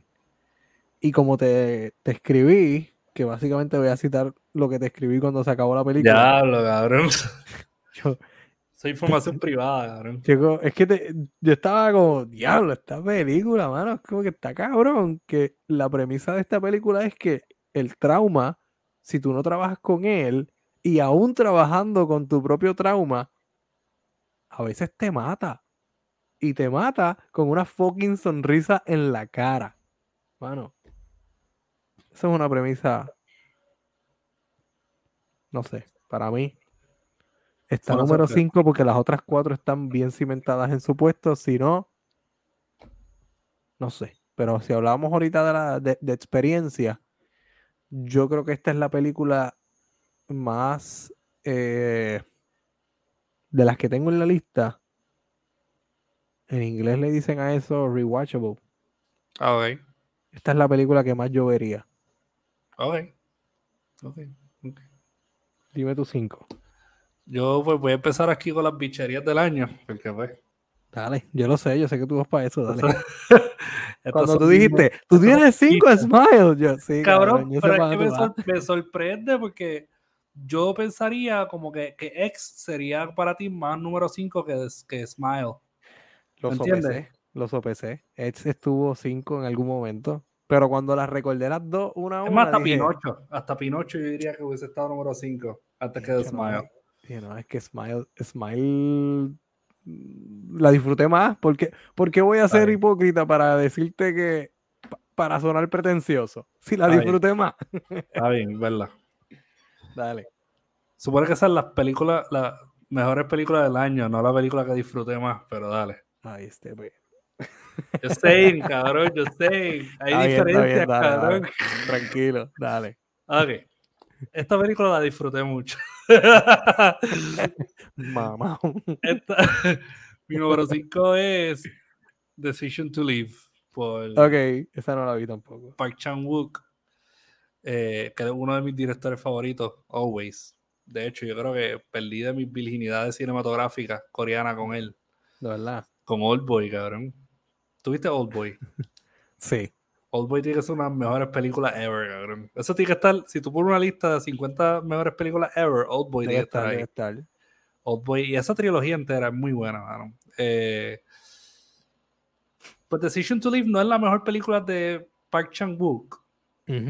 Y como te, te escribí, que básicamente voy a citar lo que te escribí cuando se acabó la película. Diablo, cabrón. [LAUGHS] Yo, Soy información [LAUGHS] privada, cabrón. es que yo estaba como, diablo, esta película, mano, es como que está cabrón. Que la premisa de esta película es que el trauma, si tú no trabajas con él, y aún trabajando con tu propio trauma, a veces te mata. Y te mata con una fucking sonrisa en la cara. Mano, esa es una premisa. No sé, para mí. Está número 5 porque las otras cuatro están bien cimentadas en su puesto. Si no, no sé. Pero si hablábamos ahorita de, la, de, experiencia, yo creo que esta es la película más eh, de las que tengo en la lista. En inglés le dicen a eso rewatchable. Ah, Esta es la película que más yo vería. Ok. Ok. Dime tu cinco. Yo pues voy a empezar aquí con las bicherías del año. Porque pues. Dale, yo lo sé, yo sé que tú vas para eso, dale. [LAUGHS] Cuando tú dijiste, tú tienes cinco smiles, yo sí. Cabrón, pero es que me, sorprende porque yo pensaría como que, que X sería para ti más número 5 que, que Smile. Los OPC, los OPC. X estuvo 5 en algún momento. Pero cuando las recordé las dos, una a una. Es más, hasta Pinocho. Hasta Pinocho yo diría que hubiese estado número 5 antes que Smile. No, es que Smile, Smile mm, la disfruté más. porque ¿Por qué voy a ser hipócrita para decirte que para sonar pretencioso? Si la disfruté más. Está bien, verdad. [LAUGHS] Dale. Supone que esas son las películas, las mejores películas del año, no la película que disfruté más, pero dale. Ahí este, pues. Yo sé, [LAUGHS] cabrón, yo sé. Hay diferencias, cabrón. Tranquilo, dale. Ok. Esta película la disfruté mucho. [LAUGHS] Mamá. mi número 5 es Decision to Live. Por ok, esa no la vi tampoco. Park Chan-wook, eh, que es uno de mis directores favoritos, always. De hecho, yo creo que perdí de mis virginidades cinematográficas coreanas con él. De verdad. Con Old Boy, cabrón. ¿Tuviste Old Boy? [LAUGHS] sí. Old Boy tiene que ser una de las mejores películas ever, cabrón. Eso tiene que estar, si tú pones una lista de 50 mejores películas ever, Old Boy tiene que estar, ahí. Estar. Old Boy, y esa trilogía entera es muy buena, mano. Eh, pues Decision to Live no es la mejor película de Park Chan-wook,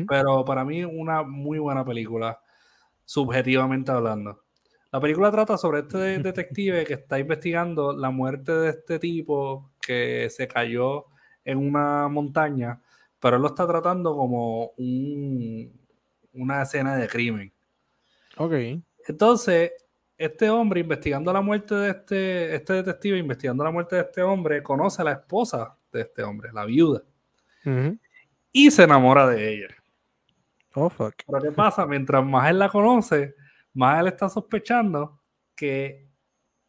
pero para mí es una muy buena película, subjetivamente hablando. La película trata sobre este detective que está investigando la muerte de este tipo que se cayó en una montaña, pero él lo está tratando como una escena de crimen. Ok. Entonces, este hombre investigando la muerte de este, este detective, investigando la muerte de este hombre, conoce a la esposa de este hombre, la viuda. Y se enamora de ella. Oh, fuck. Pero ¿qué pasa? Mientras más él la conoce, más él está sospechando que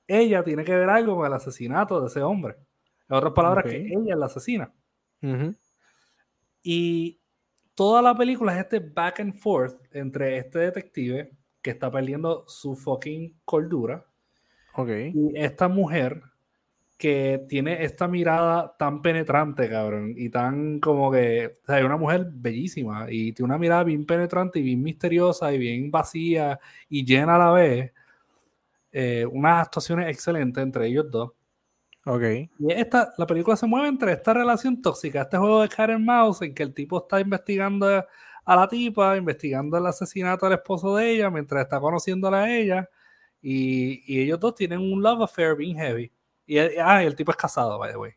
ella tiene que ver algo con el asesinato de ese hombre. En otras palabras, que ella es la asesina. Y toda la película es este back and forth entre este detective que está perdiendo su fucking cordura y esta mujer que tiene esta mirada tan penetrante, cabrón, y tan como que, o sea, es una mujer bellísima y tiene una mirada bien penetrante y bien misteriosa y bien vacía y llena a la vez. Eh, unas actuaciones excelentes entre ellos dos. Ok. Y esta, la película se mueve entre esta relación tóxica, este juego de Karen Mouse, en que el tipo está investigando a la tipa, investigando el asesinato del esposo de ella, mientras está conociéndola a ella, y, y ellos dos tienen un love affair bien heavy. Y, ah, el tipo es casado, by the way.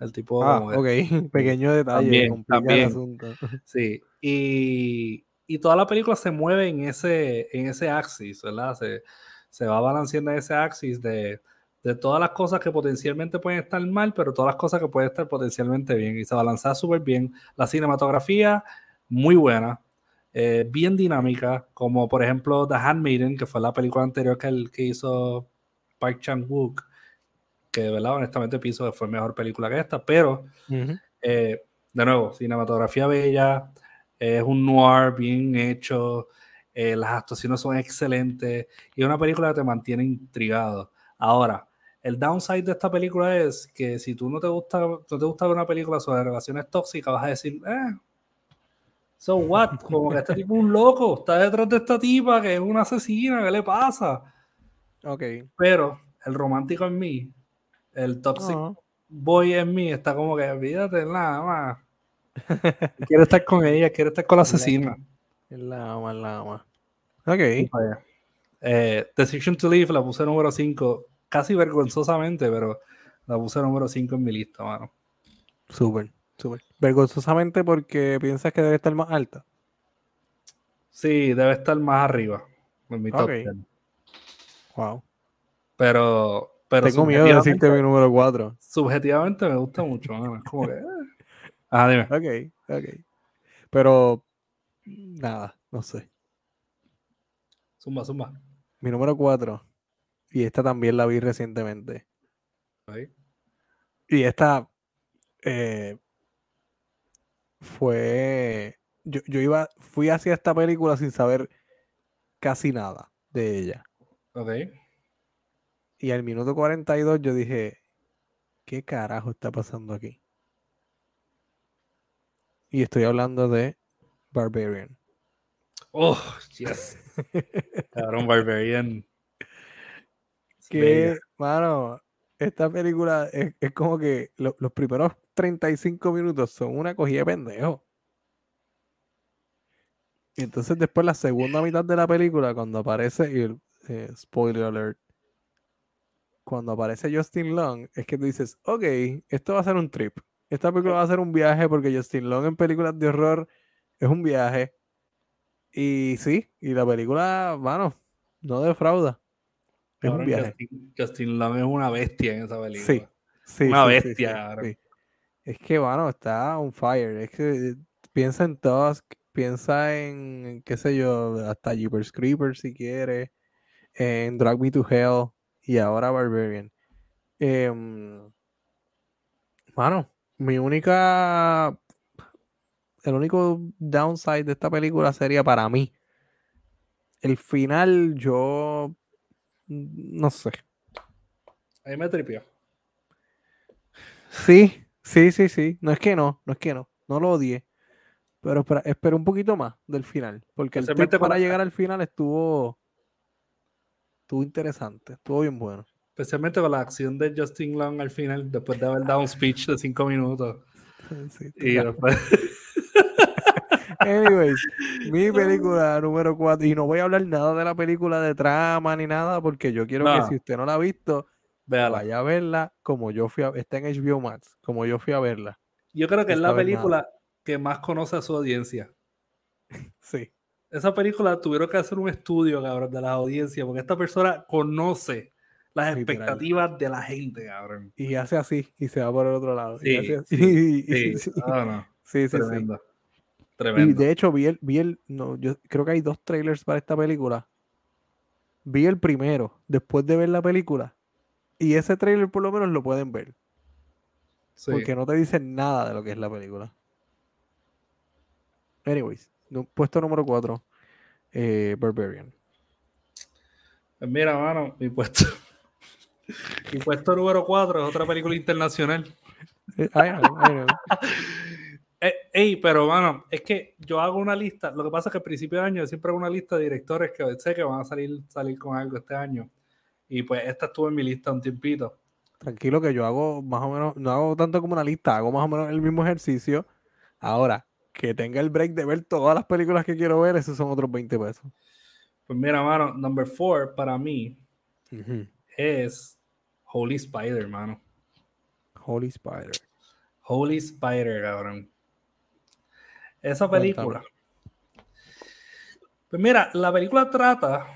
El tipo. Ah, ok. [LAUGHS] Pequeño detalle. También, también. [LAUGHS] Sí. Y, y, toda la película se mueve en ese, en ese axis, ¿verdad? Se, se va balanceando en ese axis de, de, todas las cosas que potencialmente pueden estar mal, pero todas las cosas que pueden estar potencialmente bien. Y se balancea súper bien. La cinematografía, muy buena. Eh, bien dinámica, como por ejemplo The Handmaiden, que fue la película anterior que, el, que hizo Park Chan-wook que de verdad, honestamente, pienso que fue mejor película que esta, pero eh, de nuevo, cinematografía bella, es un noir bien hecho, eh, las actuaciones son excelentes y es una película que te mantiene intrigado. Ahora, el downside de esta película es que si tú no te gusta, no te gusta ver una película sobre relaciones tóxicas, vas a decir, eh, so what? [LAUGHS] Como que este tipo es un loco, está detrás de esta tipa que es una asesina, ¿qué le pasa? Ok. Pero el romántico en mí el toxic boy en mí está como que olvídate nada más. [LAUGHS] quiere estar con ella, quiere estar con la asesina. La ama, la ama. Ok. Eh, Decision to Leave la puse número 5, casi vergonzosamente, pero la puse número 5 en mi lista, mano. Súper, súper. Vergonzosamente porque piensas que debe estar más alta. Sí, debe estar más arriba en mi top Wow. Pero tengo miedo de decirte mi número 4. Subjetivamente me gusta mucho, Es como que. [LAUGHS] Ah, dime. Ok, ok. Pero. Nada, no sé. Zumba, zumba. Mi número 4. Y esta también la vi recientemente. Y esta. Eh, fue. Yo, yo iba. Fui hacia esta película sin saber casi nada de ella. Ok. Y al minuto 42 yo dije, ¿qué carajo está pasando aquí? Y estoy hablando de Barbarian. Oh, yes. [LAUGHS] Cabrón, Barbarian. Que, mano, esta película es, como que los primeros 35 minutos son una cogida de pendejo. Y entonces después la segunda mitad de la película, cuando aparece, el, eh, spoiler alert, cuando aparece Justin Long, es que tú dices, ok, esto va a ser un trip. Esta película va a ser un viaje porque Justin Long en películas de horror es un viaje. Y sí, y la película, bueno, no defrauda. Es un viaje. Justin, Justin es una bestia en esa película. Sí, sí. Una sí, bestia, sí, cabrón. sí. Es que, bueno, está on fire. Es que eh, piensa en Tusk, piensa en, qué sé yo, hasta Jeepers Creepers si quiere, en Drag Me to Hell y ahora Barbarian. Em, mano, mi única, el único downside de esta película sería para mí. El final, yo no sé. A mí me tripió. Sí, sí, sí, sí. No es que no, no es que no. No lo odié. Pero espera, espera un poquito más del final. Porque el para llegar al final estuvo. Estuvo interesante. Estuvo bien bueno. Especialmente con la acción de Justin Long al final, después de haber dado un speech de cinco minutos. [LAUGHS] Sí, Y después, [LAUGHS] Anyways, mi [LAUGHS] película número 4. Y no voy a hablar nada de la película de trama ni nada. Porque yo quiero que si usted no la ha visto, véala. vaya a verla como yo fui a. Está en HBO Max. Como yo fui a verla. Yo creo que es la nada. película que más conoce a su audiencia. [LAUGHS] Sí. Esa película tuvieron que hacer un estudio, cabrón, de las audiencias, porque esta persona conoce las Literal. expectativas de la gente, cabrón. Y hace así. Y se va por el otro lado. y Sí, hace así, sí, y- [LAUGHS] y- Sí, sí. Sí, sí, sí. Tremendo. Y de hecho vi el, vi el, no, yo creo que hay dos trailers para esta película. Vi el primero después de ver la película. Y ese trailer por lo menos lo pueden ver. Sí. Porque no te dicen nada de lo que es la película. Anyways, puesto número 4. Barbarian. Pues mira, mano, mi puesto. [LAUGHS] mi puesto número 4 es otra película internacional. Eh, I know, I know. [LAUGHS] Eh, ey, pero mano, es que yo hago una lista. Lo que pasa es que al principio de año yo siempre hago una lista de directores que sé que van a salir, salir con algo este año. Y pues esta estuvo en mi lista un tiempito. Tranquilo que yo hago más o menos, no hago tanto como una lista, hago más o menos el mismo ejercicio. Ahora, que tenga el break de ver todas las películas que quiero ver, esos son otros 20 pesos. Pues mira, mano, number 4 para mí es Holy Spider, mano. Holy Spider. Holy Spider, cabrón. Esa película. Pues mira, la película trata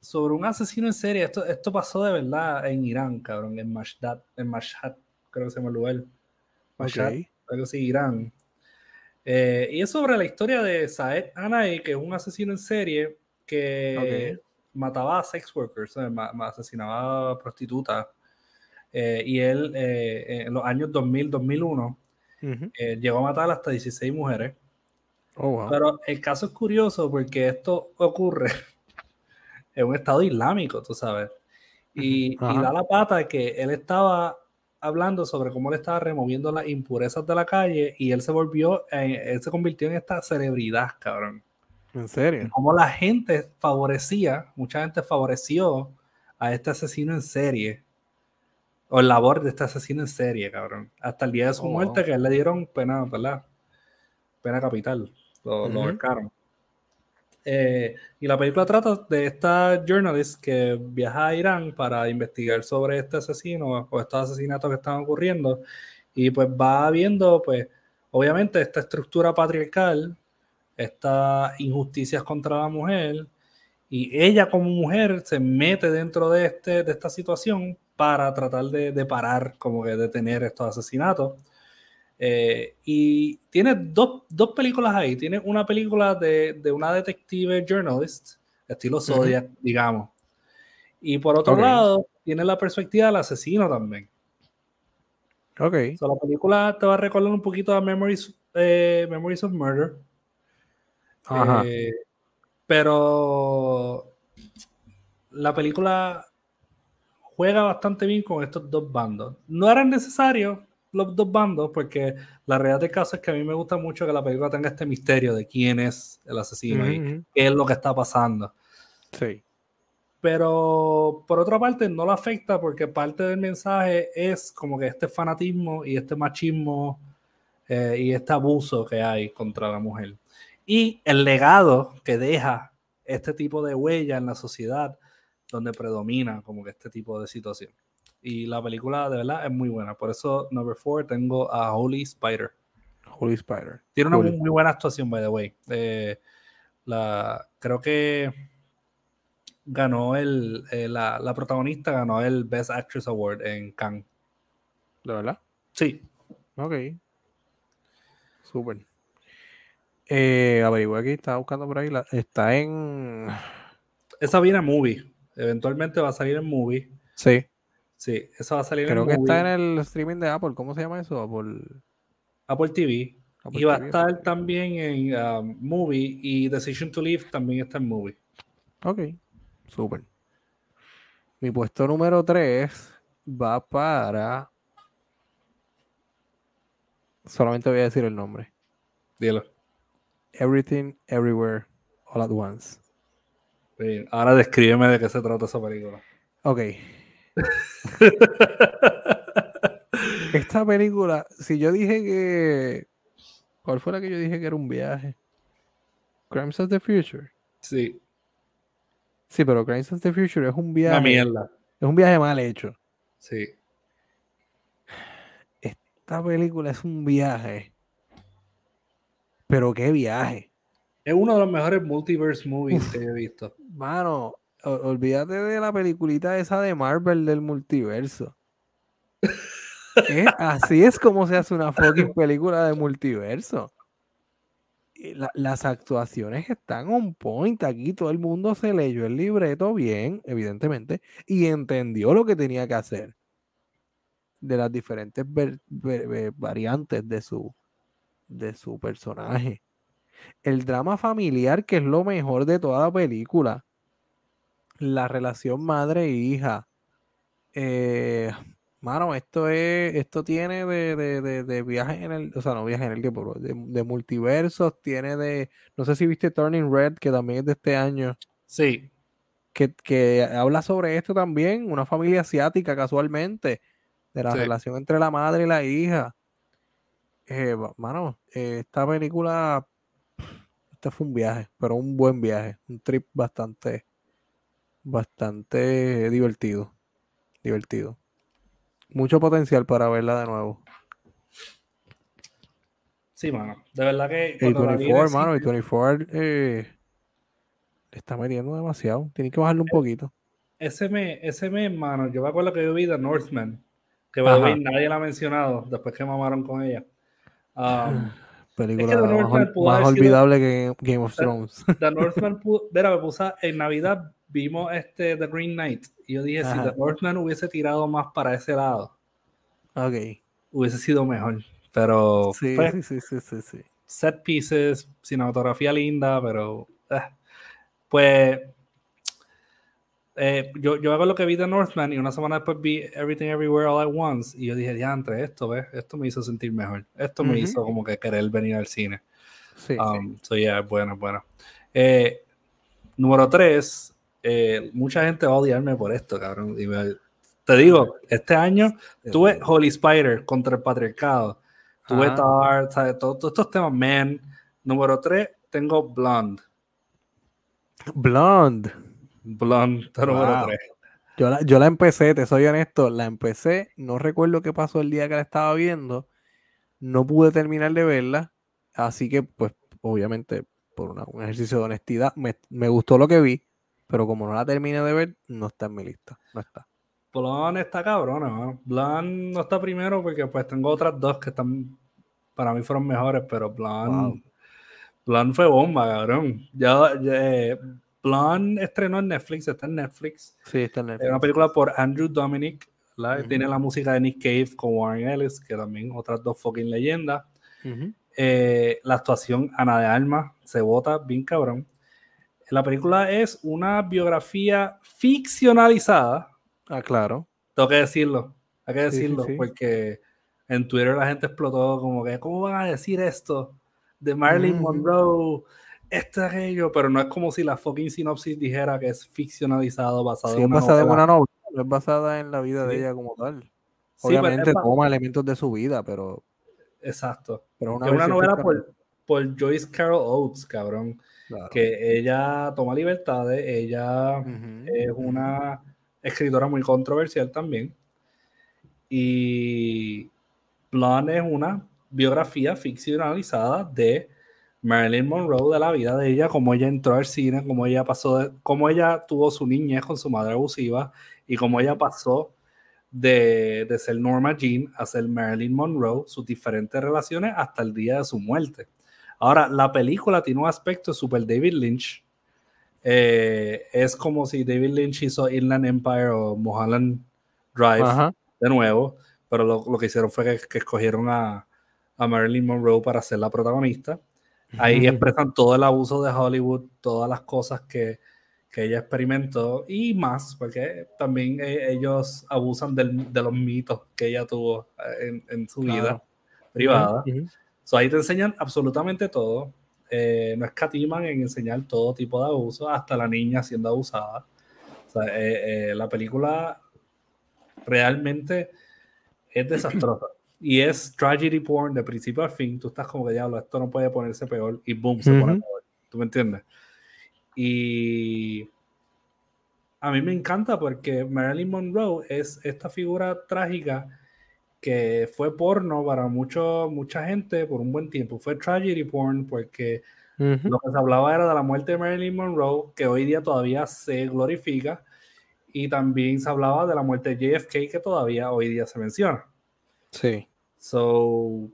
sobre un asesino en serie. Esto, esto pasó de verdad en Irán, cabrón, en Mashhad, en Mashhad, creo que se llama el lugar. Mashhad, Ok. algo así, Irán. Eh, y es sobre la historia de Saed Anai, que es un asesino en serie que mataba a sex workers, ¿sabes? Ma- ma- asesinaba a prostitutas. Eh, y él, eh, en los años 2000-2001, Ujú. eh, llegó a matar hasta 16 mujeres. Oh, wow. Pero el caso es curioso porque esto ocurre [LAUGHS] en un estado islámico, tú sabes. Y, da la pata que él estaba hablando sobre cómo él estaba removiendo las impurezas de la calle y él se volvió, en- él se convirtió en esta celebridad, cabrón. ¿En serio? Como la gente favorecía, mucha gente favoreció a este asesino en serie. O el labor de este asesino en serie, cabrón. Hasta el día de su Oh, wow. muerte, que a él le dieron pena, ¿verdad? Pena capital. Lo, lo Ujú. ahorcaron. Eh, y la película trata de esta journalist que viaja a Irán para investigar sobre este asesino o estos asesinatos que están ocurriendo. Y pues va viendo, pues, obviamente, esta estructura patriarcal, estas injusticias contra la mujer. Y ella como mujer se mete dentro de, este, de esta situación para tratar de, de parar, como que detener estos asesinatos. Eh, y tiene dos, dos películas ahí. Tiene una película de, de una detective journalist, estilo Zodiac, digamos. Y por otro lado, tiene la perspectiva del asesino también. Ok. So, la película te va a recordar un poquito a Memories, eh, Memories of Murder. Ajá. Eh, pero la película juega bastante bien con estos dos bandos. No eran necesarios los dos bandos porque la realidad del caso es que a mí me gusta mucho que la película tenga este misterio de quién es el asesino y qué es lo que está pasando. Sí. Pero por otra parte no lo afecta porque parte del mensaje es como que este fanatismo y este machismo eh, y este abuso que hay contra la mujer. Y el legado que deja este tipo de huella en la sociedad donde predomina como que este tipo de situación. Y la película de verdad es muy buena. Por eso, number four, tengo a Holy Spider. Holy Spider. Tiene una muy, buena actuación, by the way. Eh, La, creo que ganó el, eh, la, la, protagonista ganó el Best Actress Award en Cannes. ¿De verdad? Sí. Ok. Súper. Eh, averigué aquí, estaba buscando por ahí. La, está en. Esa viene en movie. Eventualmente va a salir en movie. Sí. Sí, esa va a salir Creo en. Creo que está en el streaming de Apple. ¿Cómo se llama eso? Apple. Apple TV. y va a estar también en um, movie. Y Decision to Leave también está en movie. Ok. Súper. Mi puesto número 3 va para. Solamente voy a decir el nombre. Dilo. Everything, Everywhere, All at Once. ahora descríbeme de qué se trata esa película. Ok. [LAUGHS] Esta película, si yo dije que. ¿Cuál fue la que yo dije que era un viaje? Crimes of the Future. Sí. Sí, pero Crimes of the Future es un viaje. Una mierda. Es un viaje mal hecho. Sí. Esta película es un viaje pero qué viaje. Es uno de los mejores multiverse movies que he visto. Mano, olvídate de la peliculita esa de Marvel del multiverso. Así es como se hace una fucking película de multiverso. las actuaciones están on point. Aquí todo el mundo se leyó el libreto bien, evidentemente, y entendió lo que tenía que hacer de las diferentes variantes de su, de su personaje. El drama familiar, que es lo mejor de toda la película. La relación madre e hija. Eh, mano, esto es, esto tiene de, de, de, viaje en el, o sea, no viaje en el tiempo, de, de, multiversos, tiene de, no sé si viste Turning Red, que también es de este año. Sí. Que, que habla sobre esto también, una familia asiática casualmente, de la relación entre la madre y la hija. Eh, mano, eh, esta película, este fue un viaje, pero un buen viaje, un trip bastante, bastante divertido, divertido. Mucho potencial para verla de nuevo. Sí, mano, de verdad que... El 24, mano, el 24 eh, le está metiendo demasiado, tiene que bajarlo un eh, poquito. Ese mes, ese mes, mano, yo me acuerdo que yo vi The Northman, que nadie la ha mencionado después que mamaron con ella. Um, [SIGHS] Película más, olvidable que Game of Thrones. The Northman, mira, me puse en Navidad vimos este The Green Knight y yo dije, si The Northman hubiese tirado más para ese lado, okay. hubiese sido mejor. Pero sí, pues, sí, sí, sí, sí, set pieces, cinematografía linda, pero eh, pues eh, yo, yo hago lo que vi de Northman y una semana después vi Everything Everywhere All at Once y yo dije, diantre, esto, ¿ves? Esto me hizo sentir mejor. Esto me hizo como que querer venir al cine. Sí. Um, So, yeah, bueno, bueno. Eh, número tres, eh, mucha gente va a odiarme por esto, cabrón. Y te digo, este año tuve Holy Spider contra el patriarcado. Tuve Tar, ¿sabes? Todos, estos temas, man. Número tres, tengo Blonde. Blonde. Blonde, número 3. Yo la, yo la empecé, te soy honesto, la empecé, no recuerdo qué pasó el día que la estaba viendo, no pude terminar de verla, así que pues obviamente por un ejercicio de honestidad me, me, gustó lo que vi, pero como no la terminé de ver, no está en mi lista, no está. Blonde está cabrona, ¿no? Blonde no está primero porque pues tengo otras dos que están, para mí fueron mejores, pero Blonde, Blonde fue bomba, cabrón. Ya, ya eh, Blonde estrenó en Netflix, está en Netflix. Sí, está en Netflix. Es una película por Andrew Dominic. Tiene la música de Nick Cave con Warren Ellis, que también otras dos fucking leyendas. Eh, la actuación Ana de Alma se vota bien cabrón. La película es una biografía ficcionalizada. Ah, claro. Tengo que decirlo. Hay que decirlo porque en Twitter la gente explotó como que, ¿cómo van a decir esto? De Marilyn Monroe este aquello, pero no es como si la fucking sinopsis dijera que es ficcionalizado, basado en una basada en una novela, es basada en la vida de ella como tal. Obviamente toma elementos de su vida, pero... Exacto. Pero una es una novela por, por, Joyce Carol Oates, cabrón. Que ella toma libertades, ella es una escritora muy controversial también. Y Blonde es una biografía ficcionalizada de Marilyn Monroe de la vida de ella, cómo ella entró al cine, cómo ella pasó, de, cómo ella tuvo su niñez con su madre abusiva y cómo ella pasó de, de, ser Norma Jean a ser Marilyn Monroe, sus diferentes relaciones hasta el día de su muerte. Ahora, la película tiene un aspecto super David Lynch. Eh, es como si David Lynch hizo Inland Empire o Mulholland Drive de nuevo, pero lo, lo, que hicieron fue que, que escogieron a, a Marilyn Monroe para ser la protagonista. Ahí expresan todo el abuso de Hollywood, todas las cosas que, que ella experimentó y más, porque también e, ellos abusan del, de los mitos que ella tuvo eh, en, en su vida privada. Ahí te enseñan absolutamente todo. Eh, no escatiman en enseñar todo tipo de abuso, hasta la niña siendo abusada. O sea, eh, la película realmente es desastrosa. [CLEARS THROAT] Y es tragedy porn de principio a fin. Tú estás como que diablo, esto no puede ponerse peor. Y boom, se pone peor. ¿Tú me entiendes? Y a mí me encanta porque Marilyn Monroe es esta figura trágica que fue porno para mucho, mucha gente por un buen tiempo. Fue tragedy porn porque lo que se hablaba era de la muerte de Marilyn Monroe, que hoy día todavía se glorifica, y también se hablaba de la muerte de JFK, que todavía hoy día se menciona. Sí. So,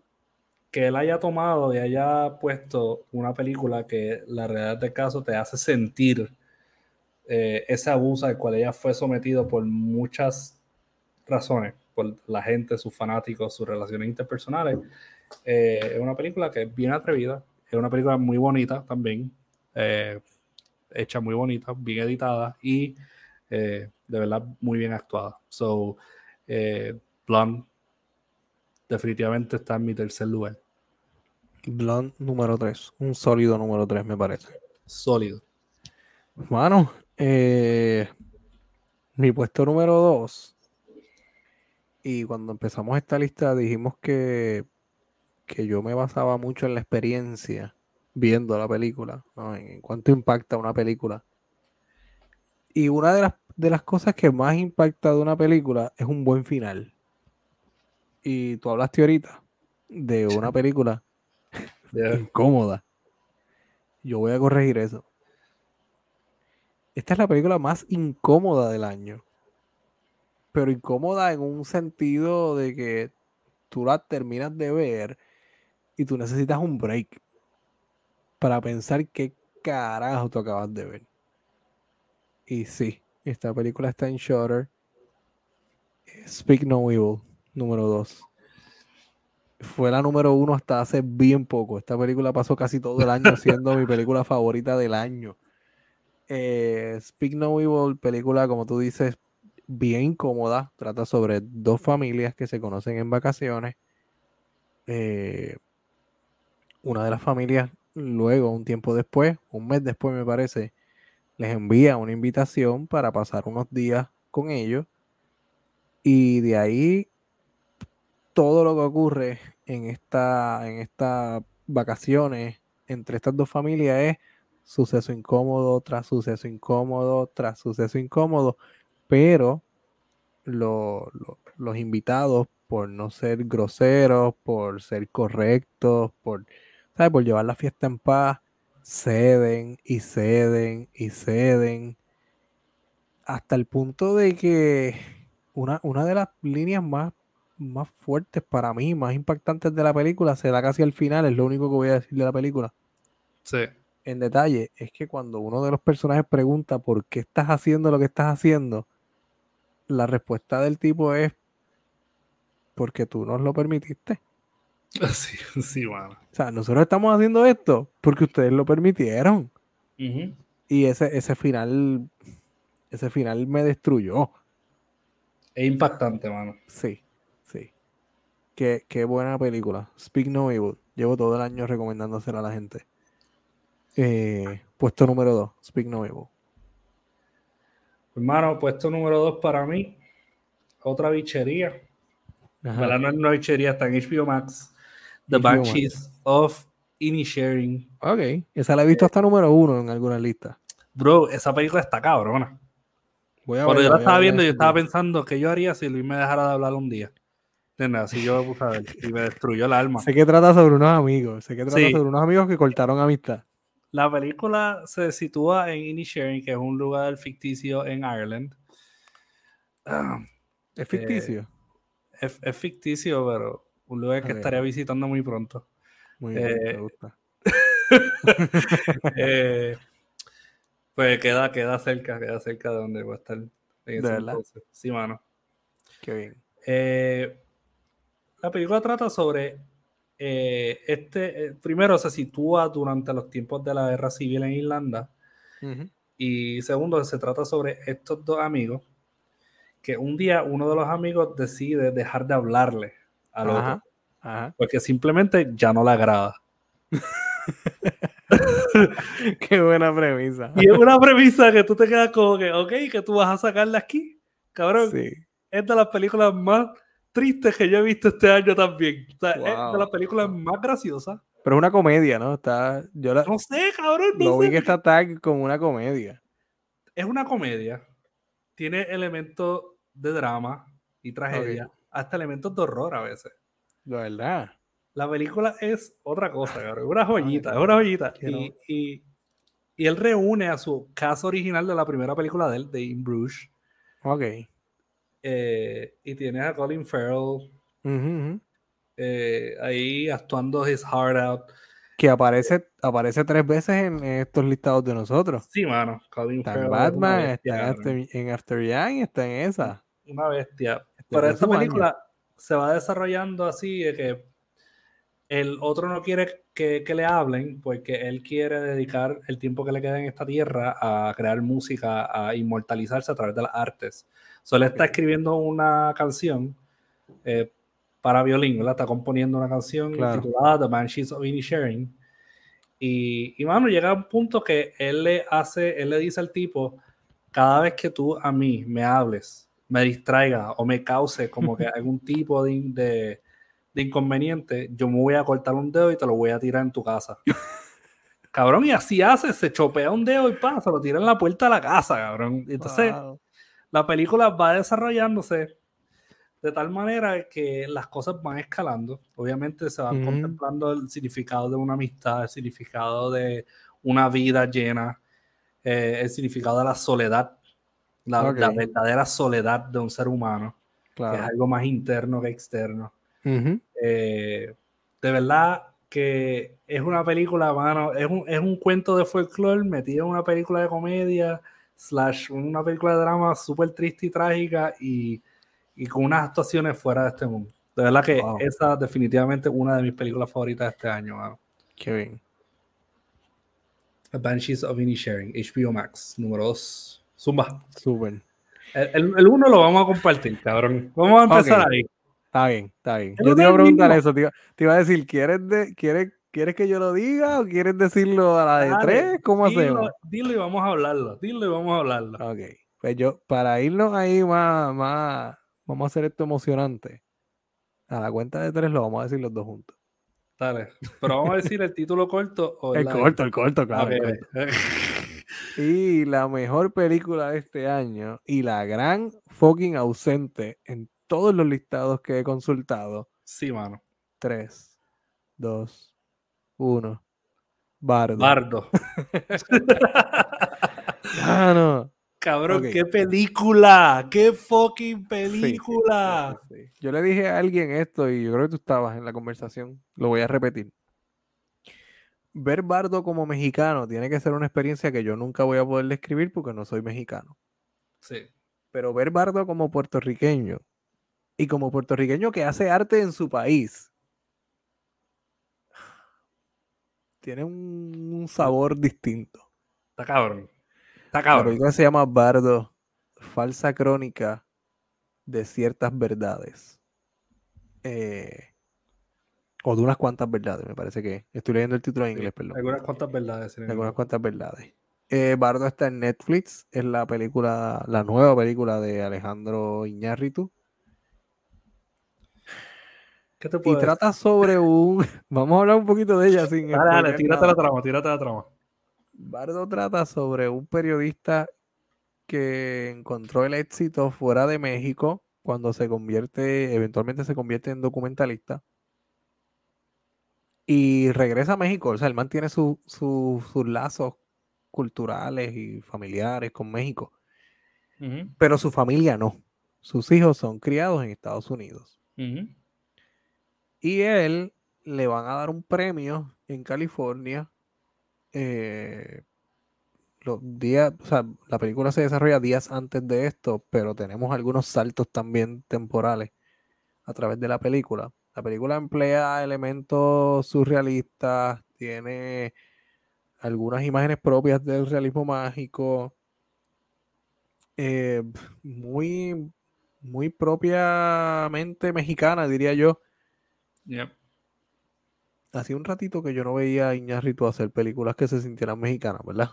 que él haya tomado y haya puesto una película que la realidad del caso te hace sentir eh, ese abuso al cual ella fue sometido por muchas razones, por la gente, sus fanáticos, sus relaciones interpersonales. Eh, es una película que es bien atrevida, es una película muy bonita también, eh, hecha muy bonita, bien editada y de verdad muy bien actuada. So, Blonde definitivamente está en mi tercer lugar. Blonde número 3. Un sólido número 3, me parece. Sólido. Bueno, eh, mi puesto número 2. Y cuando empezamos esta lista dijimos que, que yo me basaba mucho en la experiencia viendo la película, en, cuánto impacta una película. Y una de las, de las cosas que más impacta de una película es un buen final. Y tú hablaste ahorita de una película [LAUGHS] incómoda. Yo voy a corregir eso. Esta es la película más incómoda del año. Pero incómoda en un sentido de que tú la terminas de ver y tú necesitas un break para pensar qué carajo tú acabas de ver. Y sí, esta película está en Shutter. Speak No Evil, número 2 fue la número uno hasta hace bien poco. Esta película pasó casi todo el año siendo mi película favorita del año. Eh, Speak No Evil, película, como tú dices, bien cómoda. Trata sobre dos familias que se conocen en vacaciones. Eh, una de las familias, luego, un tiempo después, un mes después me parece, les envía una invitación para pasar unos días con ellos. Y de ahí todo lo que ocurre en esta en estas vacaciones entre estas dos familias es suceso incómodo tras suceso incómodo tras suceso incómodo, pero los invitados por no ser groseros, por ser correctos, por, por llevar la fiesta en paz, ceden y ceden y ceden hasta el punto de que una, una de las líneas más más fuertes para mí, más impactantes de la película, se da casi al final, es lo único que voy a decir de la película. Sí. En detalle, es que cuando uno de los personajes pregunta por qué estás haciendo lo que estás haciendo, la respuesta del tipo es porque tú nos lo permitiste. [LAUGHS] Sí, sí, bueno. O sea, nosotros estamos haciendo esto porque ustedes lo permitieron. Y ese, ese final, ese final me destruyó. Es impactante, mano. Sí. Qué, buena película. Speak No Evil. Llevo todo el año recomendándosela a la gente. Eh, puesto número 2, Speak No Evil. Hermano, puesto número 2 para mí. Otra bichería. La no es una bichería, está en HBO Max. The Banshees of Inisharing. Ok, esa la he visto eh, hasta número 1 en alguna lista. Bro, esa película está cabrona. Cuando yo la estaba viendo, yo estaba pensando qué yo haría si Luis me dejara de hablar un día. ¿Entiendes? Así yo puse a ver y me destruyó el alma. Sé que trata sobre unos amigos. Sé que trata Sí. sobre unos amigos que cortaron amistad. La película se sitúa en Inisherin, que es un lugar ficticio en Ireland. Ah, Es ficticio. es, es ficticio, pero un lugar que Ok. estaría visitando muy pronto. Muy bien, eh, me gusta. [LAUGHS] Eh, pues queda, queda cerca, queda cerca de donde voy a estar. en ese verdad? entonces. Sí, mano. Qué bien. Eh, la película trata sobre eh, este. eh, primero se sitúa durante los tiempos de la guerra civil en Irlanda. Ujú. Y segundo, se trata sobre estos dos amigos. Que un día uno de los amigos decide dejar de hablarle al Ajá. otro. Ajá. Porque simplemente ya no le agrada. [LAUGHS] Qué buena premisa. Y es una premisa que tú te quedas como que, ok, que tú vas a sacarla aquí. Cabrón, Sí. es de las películas más tristes que yo he visto este año también. O sea, es de las películas más graciosas. Pero es una comedia, ¿no? Está, yo la, No sé, cabrón, no lo vi sé. que está tag como una comedia. Es una comedia. Tiene elementos de drama y tragedia. Hasta elementos de horror a veces. La verdad. La película es otra cosa, cabrón. Es una joyita, es una joyita. Y, y- y él reúne a su caso original de la primera película de él, de In Bruges. Ok. Eh, y tienes a Colin Farrell Ujú, ujú. eh, ahí actuando his heart out. Que aparece, aparece tres veces en estos listados de nosotros. Sí, mano. Colin Está Farrell Batman, bestia, está en. After, en After Yang y está en esa. Una bestia. Este Pero esta su año. película se va desarrollando así de que el otro no quiere que, que le hablen porque él quiere dedicar el tiempo que le queda en esta tierra a crear música, a inmortalizarse a través de las artes. Solo está escribiendo una canción eh, para violín, ¿verdad? Está componiendo una canción Claro. titulada The Banshees of Inisherin. Y, y, mano, llega un punto que él le hace, él le dice al tipo, cada vez que tú a mí me hables, me distraiga o me cause como que [LAUGHS] algún tipo de, de, de inconveniente, yo me voy a cortar un dedo y te lo voy a tirar en tu casa. [LAUGHS] cabrón, y así hace, se chopea un dedo y pasa, lo tira en la puerta de la casa, cabrón. Entonces, Wow. La película va desarrollándose de tal manera que las cosas van escalando. Obviamente se van Ujú. contemplando el significado de una amistad, el significado de una vida llena, eh, el significado de la soledad, la, Ok. la verdadera soledad de un ser humano, que es algo más interno que externo. Eh, de verdad que es una película, mano, es un, es un cuento de folclore metido en una película de comedia, slash una película de drama súper triste y trágica y, y con unas actuaciones fuera de este mundo. De verdad que Wow. esa es definitivamente una de mis películas favoritas de este año. Qué bien. The Banshees of Inisherin, HBO Max, número 2. Zumba. Súper. El, el, el uno lo vamos a compartir, cabrón. Vamos a empezar ahí. Está bien, está bien. Yo te iba a preguntar eso. Te iba, te iba a decir, ¿quieres, de, quieres, ¿quieres que yo lo diga o quieres decirlo a la de Dale, tres? ¿Cómo dilo, hacemos? Dilo y vamos a hablarlo. Dilo y vamos a hablarlo. Ok. Pues yo, para irnos ahí más, más, vamos a hacer esto emocionante. A la cuenta de tres lo vamos a decir los dos juntos. Dale. Pero vamos a [LAUGHS] decir el título corto o El corto, el corto, claro. el Ok. corto. [LAUGHS] Y la mejor película de este año y la gran fucking ausente en todos los listados que he consultado. Sí, mano. 3, 2, 1. Bardo. Bardo. [LAUGHS] Mano. Cabrón, Ok. qué película. Qué fucking Sí, película. sí, sí. Yo le dije a alguien esto y yo creo que tú estabas en la conversación. Lo voy a repetir. Ver Bardo como mexicano tiene que ser una experiencia que yo nunca voy a poder describir porque no soy mexicano. Sí. Pero ver Bardo como puertorriqueño y como puertorriqueño que hace arte en su país tiene un, un sabor distinto. Está cabrón. Está La cabrón. película se llama Bardo, falsa crónica de ciertas verdades. Eh, o de unas cuantas verdades, me parece que. Estoy leyendo el título en inglés, perdón. Algunas cuantas verdades. De algunas cuantas verdades. Eh, Bardo está en Netflix, es la película, la nueva película de Alejandro Iñárritu. ¿Qué te Y decir? trata sobre un. [LAUGHS] [LAUGHS] Vamos a hablar un poquito de ella sin. Dale, dale, tírate la trama, tírate la trama. Bardo trata sobre un periodista que encontró el éxito fuera de México cuando se convierte, eventualmente se convierte en documentalista y regresa a México. O sea, él mantiene sus lazos culturales y familiares con México. Pero su familia no. Sus hijos son criados en Estados Unidos. Y él le van a dar un premio en California. Eh, los días, o sea, la película se desarrolla días antes de esto, pero tenemos algunos saltos también temporales a través de la película. La película emplea elementos surrealistas, tiene algunas imágenes propias del realismo mágico, eh, muy, muy propiamente mexicana, diría yo. Hacía un ratito que yo no veía a Iñárritu hacer películas que se sintieran mexicanas, ¿verdad?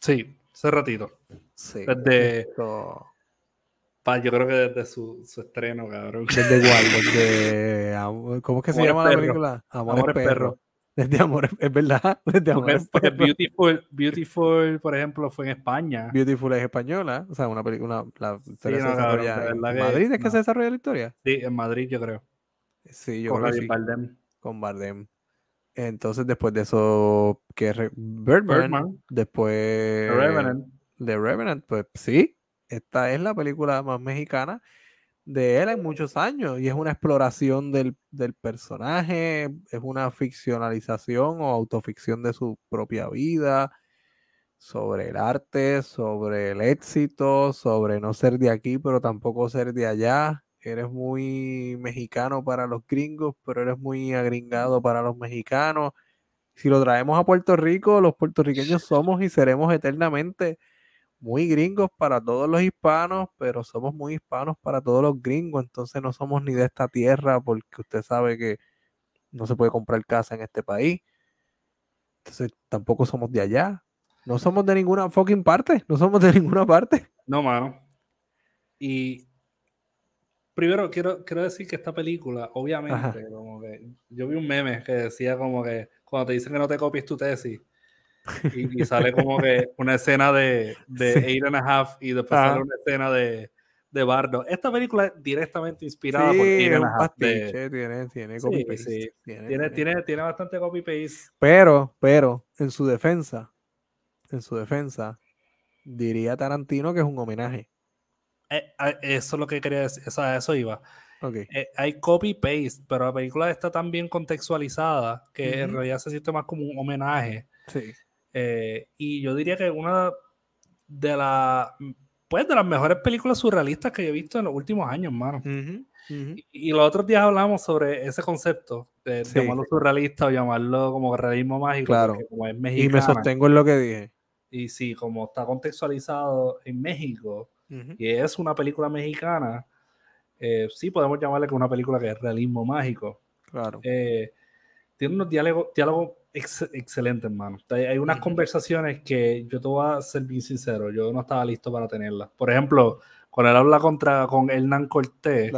Sí, hace ratito. Sí. Desde. yo creo que desde su, su, estreno, cabrón. ¿Desde [LAUGHS] igual, Desde. ¿Cómo es que se llama la película? Amor, perro. Desde Amor, es verdad. [LAUGHS] Desde Amor Beautiful, Beautiful, por ejemplo, fue en España. Beautiful es española. O sea, una película. La se desarrolla en Madrid. ¿Es que se desarrolla la historia? Sí, en Madrid, yo creo. Sí, yo creo que sí. Bardem. Con Bardem. Entonces, después de eso, que Birdman, después The Revenant. The Revenant, pues sí, esta es la película más mexicana de él en muchos años y es una exploración del, del, personaje, es una ficcionalización o autoficción de su propia vida, sobre el arte, sobre el éxito, sobre no ser de aquí pero tampoco ser de allá eres muy mexicano para los gringos, pero eres muy agringado para los mexicanos. Si lo traemos a Puerto Rico, los puertorriqueños somos y seremos eternamente muy gringos para todos los hispanos, pero somos muy hispanos para todos los gringos, entonces no somos ni de esta tierra porque usted sabe que no se puede comprar casa en este país. Entonces tampoco somos de allá. No somos de ninguna fucking parte, no somos de [LAUGHS] ninguna parte. No, mano. Y primero quiero, quiero decir que esta película, obviamente, como que yo vi un meme que decía como que cuando te dicen que no te copies tu tesis, y, sale como que [LAUGHS] una escena de, de Eight and a Half y después sale una escena de, de Bardo. Esta película es directamente inspirada por Eight and a Half. tiene, tiene copy paste. Tiene, tiene, tiene, bastante copy paste. Pero, pero, en su defensa, en su defensa, diría Tarantino que es un homenaje. Eh, eso es lo que quería decir, eso, eso iba. Okay. Eh, hay copy-paste, pero la película está tan bien contextualizada que en realidad se siente más como un homenaje. Sí. Eh, y yo diría que una de las pues de las mejores películas surrealistas que he visto en los últimos años, hermano. Y, los otros días hablamos sobre ese concepto de llamarlo surrealista o llamarlo como realismo mágico, claro. como es Y me sostengo en lo que dije. Y sí, como está contextualizado en México, y es una película mexicana, eh, sí podemos llamarle que una película que es realismo mágico. Claro. Eh, tiene unos diálogos, diálogos excelentes, hermano. Hay, unas conversaciones que yo te voy a ser bien sincero, yo no estaba listo para tenerlas. Por ejemplo, cuando él habla contra, con Hernán Cortés,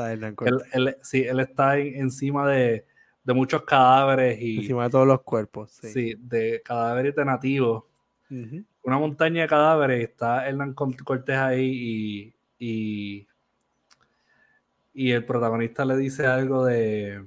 Él, sí, él está encima de, de, muchos cadáveres y... Encima de todos los cuerpos, sí. sí de cadáveres de nativos una montaña de cadáveres, está Hernán Cortés ahí y, y, el protagonista le dice algo de.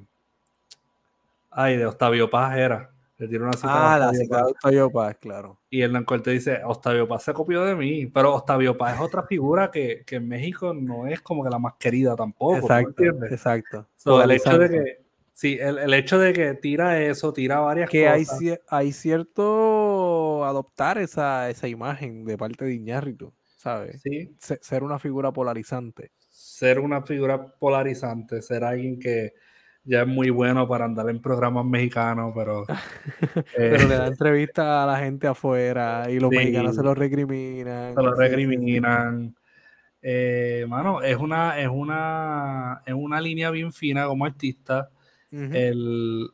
Ay, de Octavio Paz era. Le tira una cita. Ah, la cita de Octavio Paz, claro. Y Hernán Cortés dice: Octavio Paz se copió de mí. Pero Octavio Paz es otra figura que, en México no es como que la más querida tampoco. Exacto. Exacto. el hecho de que Sí, el, hecho de que tira eso, tira varias que cosas. Que hay, hay cierto adoptar esa, esa imagen de parte de Iñárritu, ¿sabes? Sí. ser una figura polarizante. Ser una figura polarizante, ser alguien que ya es muy bueno para andar en programas mexicanos, pero... [LAUGHS] pero le da eh, entrevista a la gente afuera y los mexicanos se lo recriminan. Se lo recriminan. Eh, mano, es una, es una, es una línea bien fina como artista el,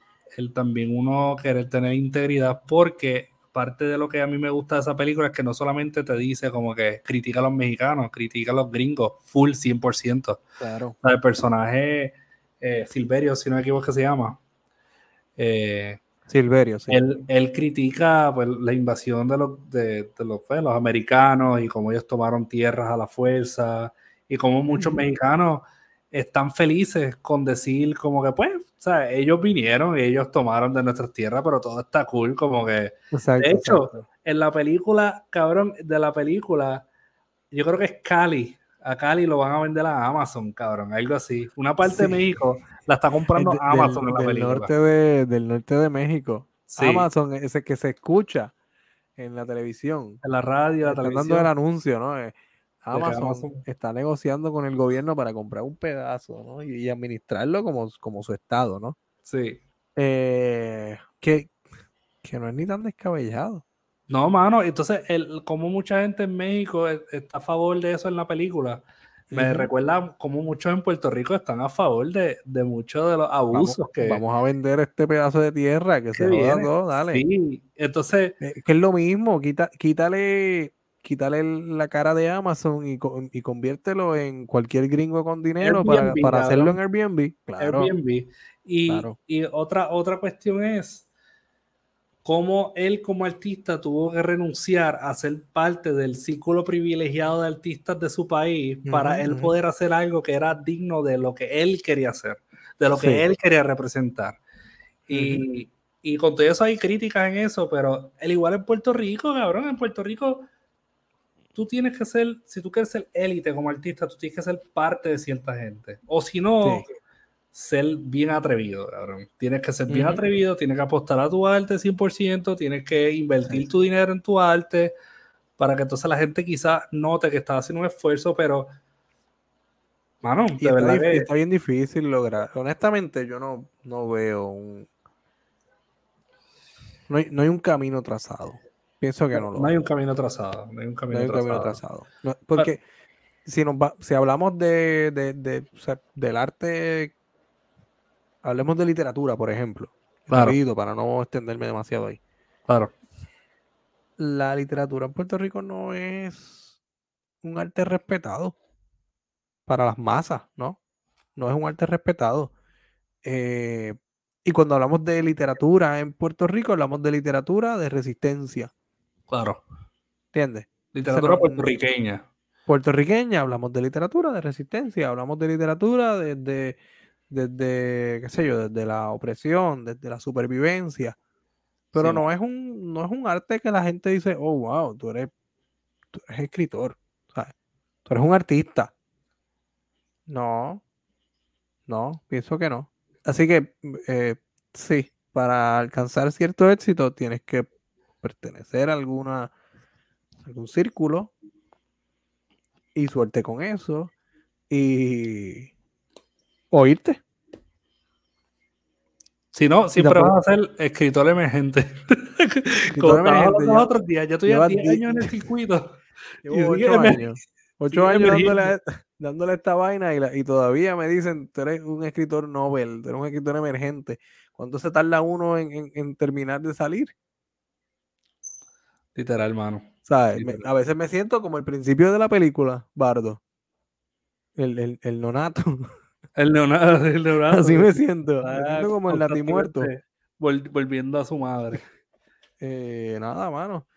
también uno querer tener integridad, porque parte de lo que a mí me gusta de esa película es que no solamente te dice como que critica a los mexicanos, critica a los gringos, full 100%. Claro. el personaje eh, Silverio, si no me equivoco que se llama. Eh, Silverio, sí. Él, critica pues, la invasión de los, de, los, pues, los, americanos y cómo ellos tomaron tierras a la fuerza y cómo muchos mexicanos están felices con decir como que pues, o sea, ellos vinieron y ellos tomaron de nuestras tierras, pero todo está cool, como que... de hecho, en la película, cabrón, de la película, yo creo que es Cali. A Cali lo van a vender a Amazon, cabrón, algo así. Una parte de México la está comprando Amazon en la película. Norte de, del norte de México. Amazon, ese que se escucha en la televisión. En la radio, la televisión. dando el anuncio, ¿no? Amazon, está negociando con el gobierno para comprar un pedazo, ¿no? Y, administrarlo como, como, su estado, ¿no? Sí. Eh, que, que no es ni tan descabellado. No, mano, entonces, el, como mucha gente en México e, está a favor de eso en la película, me recuerda como muchos en Puerto Rico están a favor de, de muchos de los abusos vamos, que... Vamos a vender este pedazo de tierra que se joda todo, dale. Sí, entonces... Eh, que es lo mismo, quita, quítale, quítale la cara de Amazon y, y conviértelo en cualquier gringo con dinero para, para hacerlo en Airbnb. Claro. Airbnb. Y, y otra, otra cuestión es cómo él como artista tuvo que renunciar a ser parte del círculo privilegiado de artistas de su país para él poder hacer algo que era digno de lo que él quería hacer, de lo que él quería representar. Y, y, con todo eso hay críticas en eso, pero el igual en Puerto Rico, cabrón, en Puerto Rico tú tienes que ser, si tú quieres ser élite como artista, tú tienes que ser parte de cierta gente. O si no, ser bien atrevido, cabrón. Tienes que ser bien atrevido, tienes que apostar a tu arte 100%, tienes que invertir tu dinero en tu arte para que entonces la gente quizá note que estás haciendo un esfuerzo, pero... Mano, de verdad que... Está bien difícil lograr. Honestamente, yo no, no veo un... No hay, no hay un camino trazado. Pienso que no lo No hay un camino trazado. No hay un camino, trazado. porque si, nos va, si hablamos de, de, de del arte hablemos de literatura, por ejemplo. Claro. para no extenderme demasiado ahí. Claro. La literatura en Puerto Rico no es un arte respetado para las masas, ¿no? No es un arte respetado. Eh, y cuando hablamos de literatura en Puerto Rico, hablamos de literatura de resistencia. Claro. ¿Entiendes? Literatura puertorriqueña. Puertorriqueña, hablamos de literatura de resistencia, hablamos de literatura de, de desde, qué sé yo, desde la opresión, desde la supervivencia. Pero no, es un, no es un arte que la gente dice, oh, wow, tú eres, tú eres escritor, tú eres un artista. No, no, pienso que no. Así que, eh, sí, para alcanzar cierto éxito tienes que pertenecer a alguna, algún círculo y suerte con eso. Y, oírte. Si no, siempre vas a ser escritor emergente. [LAUGHS] Como emergente, los otros días, yo estoy a 10 años en el circuito. [LAUGHS] Llevo 8 años. [LAUGHS] 8 años dándole, dándole, esta vaina y, y, todavía me dicen, tú eres un escritor Nobel, tú eres un escritor emergente. ¿Cuánto se tarda uno en, en, en terminar de salir? Literal, hermano. ¿Sabes? a veces me siento como el principio de la película, Bardo. El, el, el nonato. [LAUGHS] El neonato, [LAUGHS] el neonato. Así me siento. me siento ah, como el latimuerto. volviendo a su madre. [LAUGHS] Eh, nada, mano.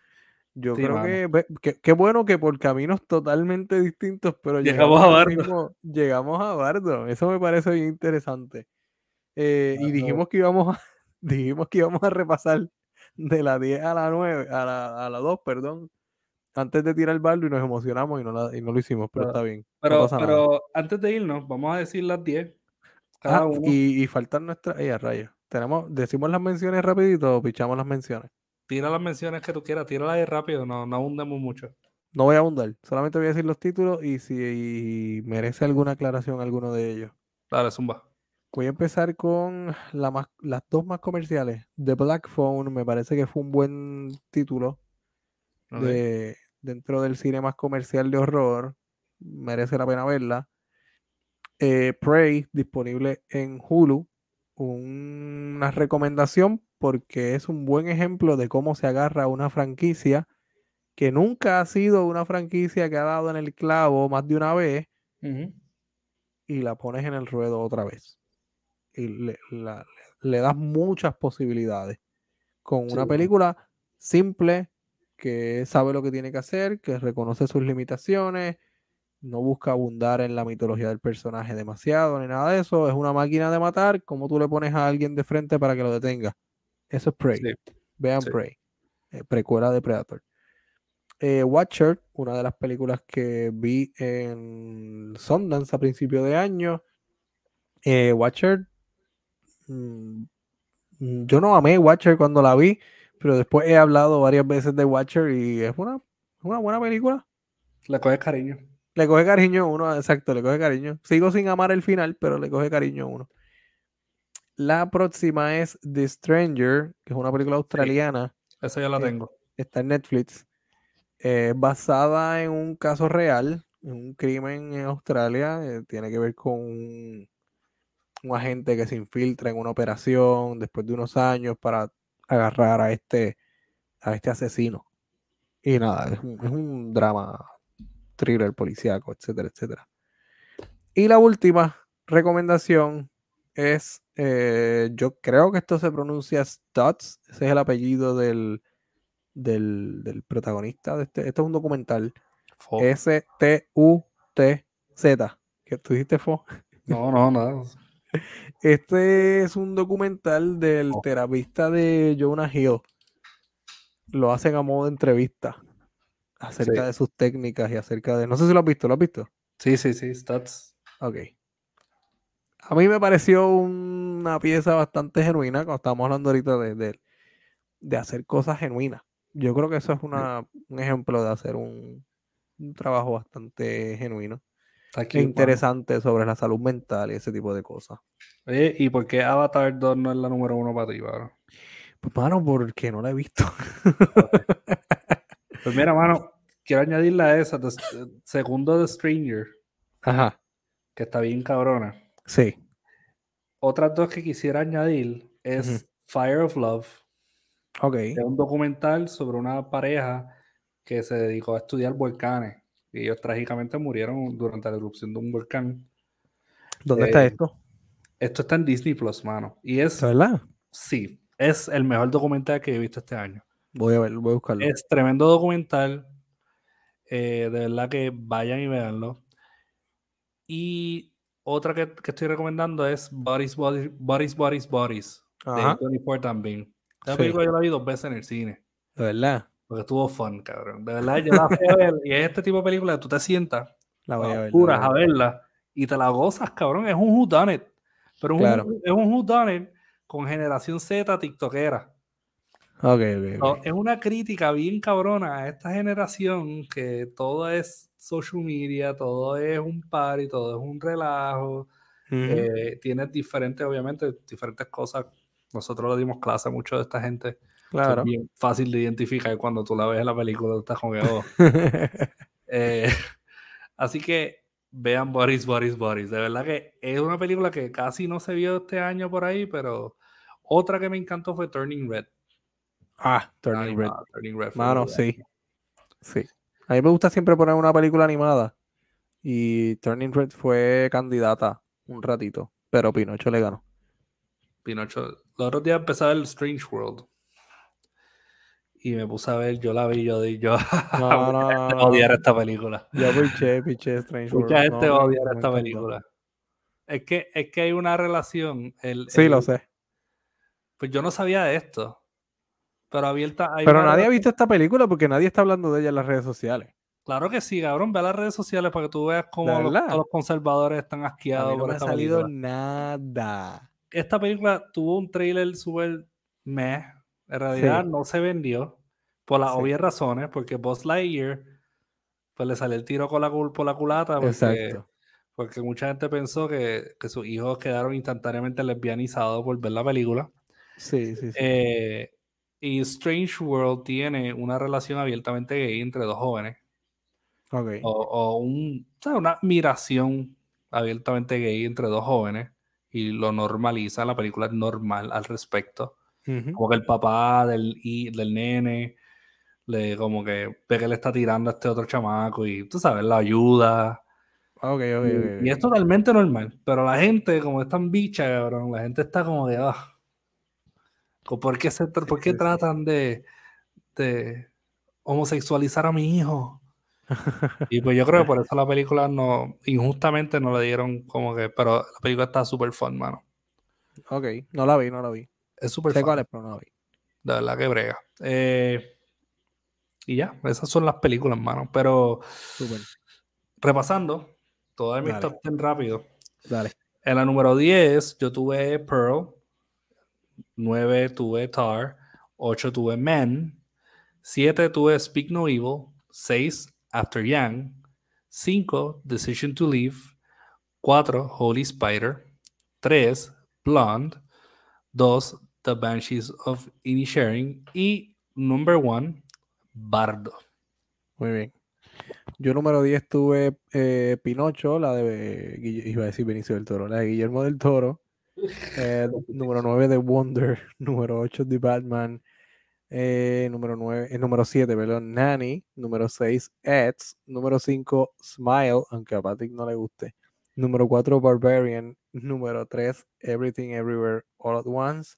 Yo creo que qué bueno que por caminos totalmente distintos, pero llegamos, a Bardo. llegamos a Bardo. Eso me parece bien interesante. Eh, y dijimos que íbamos a, dijimos que íbamos a repasar de la 10 a la 9, a la, a la 2, perdón, antes de tirar el baldo y nos emocionamos y no, lo hicimos, pero, está bien. Pero, pero antes de irnos, vamos a decir las 10. Ah, y, y faltan nuestras. Ella, raya. Tenemos, decimos las menciones rapidito o pichamos las menciones. Tira las menciones que tú quieras, tírala ahí rápido, no, no mucho. No voy a abundar, solamente voy a decir los títulos y si merece alguna aclaración alguno de ellos. Dale, zumba. Voy a empezar con la más, las dos más comerciales. The Black Phone me parece que fue un buen título de, dentro del cine más comercial de horror. Merece la pena verla. Eh, Prey, disponible en Hulu. una recomendación porque es un buen ejemplo de cómo se agarra una franquicia que nunca ha sido una franquicia que ha dado en el clavo más de una vez y la pones en el ruedo otra vez. Y le, das muchas posibilidades. Con una película simple, que sabe lo que tiene que hacer, que reconoce sus limitaciones no busca abundar en la mitología del personaje demasiado ni nada de eso. Es una máquina de matar. como tú le pones a alguien de frente para que lo detenga? Eso es Prey. Vean Prey. Eh, precuela de Predator. Eh, Watcher, una de las películas que vi en Sundance a principio de año. Eh, Watcher, yo no amé Watcher cuando la vi, pero después he hablado varias veces de Watcher y es una, una buena película. Le coge cariño. Le coge cariño uno, exacto, le coge cariño. Sigo sin amar el final, pero le coge cariño uno. La próxima es The Stranger, que es una película australiana. Esa ya la eh, tengo. Está en Netflix. Eh, basada en un caso real, en un crimen en Australia. Eh, tiene que ver con un, agente que se infiltra en una operación después de unos años para agarrar a este, a este asesino. Y nada, es un, es un drama thriller policíaco, etcétera, etcétera. Y la última recomendación es, eh, yo creo que esto se pronuncia Stutz, ese es el apellido del, del, protagonista de este, esto es un documental, S-T-U-T-Z, que tú dijiste Fo. No, no, no. Este es un documental del terapista de Jonah Hill. Lo hacen a modo de entrevista acerca de sus técnicas y acerca de. No sé si lo has visto, ¿lo has visto? Sí, sí, sí, Stats. Ok. A mí me pareció una pieza bastante genuina, cuando estamos hablando ahorita de, de, hacer cosas genuinas. Yo creo que eso es una, un ejemplo de hacer un, trabajo bastante genuino. Aquí, e interesante sobre la salud mental y ese tipo de cosas. Oye, ¿y por qué Avatar 2 no es la número uno para ti, mano? Pues, mano, porque no la he visto. Pues mira, mano, quiero añadirle a esa, segundo de Stranger. Ajá. Que está bien cabrona. Sí. Otras dos que quisiera añadir es Fire of Love. Ok. Es un documental sobre una pareja que se dedicó a estudiar volcanes. Y ellos trágicamente murieron durante la erupción de un volcán. ¿Dónde está eh, esto? Esto está en Disney Plus, mano. Y es. ¿Verdad? Sí. Es el mejor documental que he visto este año. Voy a ver, voy a buscarlo. Es tremendo documental. Eh, de verdad que vayan y veanlo. Y otra que, estoy recomendando es Bodies, Bodies, Bodies, Bodies, Bodies. De 24 también. Esta película yo la vi dos veces en el cine. De verdad. Porque estuvo fun, cabrón. De verdad, yo la fui a ver. Y es este tipo de película que tú te sientas. La voy a ver. A verla. Y te la gozas, cabrón. Es un whodunit. Pero es un whodunit con generación Z tiktokera. Es una crítica bien cabrona a esta generación que todo es social media, todo es un party, todo es un relajo. Eh, tiene diferentes, obviamente, diferentes cosas. Nosotros le dimos clase a mucho de esta gente. Claro. Es bien fácil de identificar cuando tú la ves en la película, estás que, oh. [LAUGHS] eh, [LAUGHS] así que vean Boris, Boris, Boris. De verdad que es una película que casi no se vio este año por ahí, pero otra que me encantó fue Turning Red. Ah, Turning Red. Mano, sí. Sí. A mí me gusta siempre poner una película animada. Y Turning Red fue candidata un ratito. Pero Pinocho le ganó. Pinocho. Los otros días empecé a ver Strange World. Y me puse a ver, yo la vi, yo di, yo [LAUGHS] no, no, no, odiar esta película. Yo piché, piché Strange World. Mucha gente va a odiar esta película. Es que, es que hay una relación. El, sí, lo sé. Pues yo no sabía de esto. Pero abierta. Pero nadie ha visto esta película porque nadie está hablando de ella en las redes sociales. Claro que sí, cabrón. Ve a las redes sociales para que tú veas cómo los, conservadores están asqueados no por ha salido nada. Esta película tuvo un trailer súper meh. En realidad no se vendió por las obvias razones, porque Buzz Lightyear pues le salió el tiro con la, por la culata porque, porque mucha gente pensó que, que, sus hijos quedaron instantáneamente lesbianizados por ver la película. Sí, sí, sí. Eh, y Strange World tiene una relación abiertamente gay entre dos jóvenes. Okay. O, un, una admiración abiertamente gay entre dos jóvenes. Y lo normaliza, la película es normal al respecto. Como que el papá del, y, del nene le como que ve que le está tirando a este otro chamaco y tú sabes, la ayuda. Okay, okay, y, es totalmente normal. Pero la gente, como es tan bicha, cabrón, la gente está como de, ah, ¿Por qué, por qué tratan de, de, homosexualizar a mi hijo? [LAUGHS] Y pues yo creo que por eso la película no, injustamente no le dieron como que, pero la película está súper fun, mano. Ok, no la vi, no la vi. Es súper Sé cuál es, pero no la vi. De verdad que brega. Eh, y ya, esas son las películas, mano. Pero Súper. repasando, todas mis Dale. top 10 rápido. Dale. En la número 10 yo tuve Pearl, 9 tuve Tar, 8 tuve Men, 7 tuve Speak No Evil, 6 After Yang, 5 Decision to Leave, 4 Holy Spider, 3 Blonde, 2 The Banshees of Inisherin y number 1 Bardo. Muy bien. Yo número 10 tuve eh, Pinocho, la de iba a decir Benicio del Toro, la de Guillermo del Toro. Eh, [LAUGHS] número 9 de Wonder, número 8 de Batman, eh, número 9, eh, número 7, perdón, Nanny, número 6 Eds, número 5 Smile, aunque a Patrick no le guste. Número 4 Barbarian, número 3 Everything Everywhere All at Once,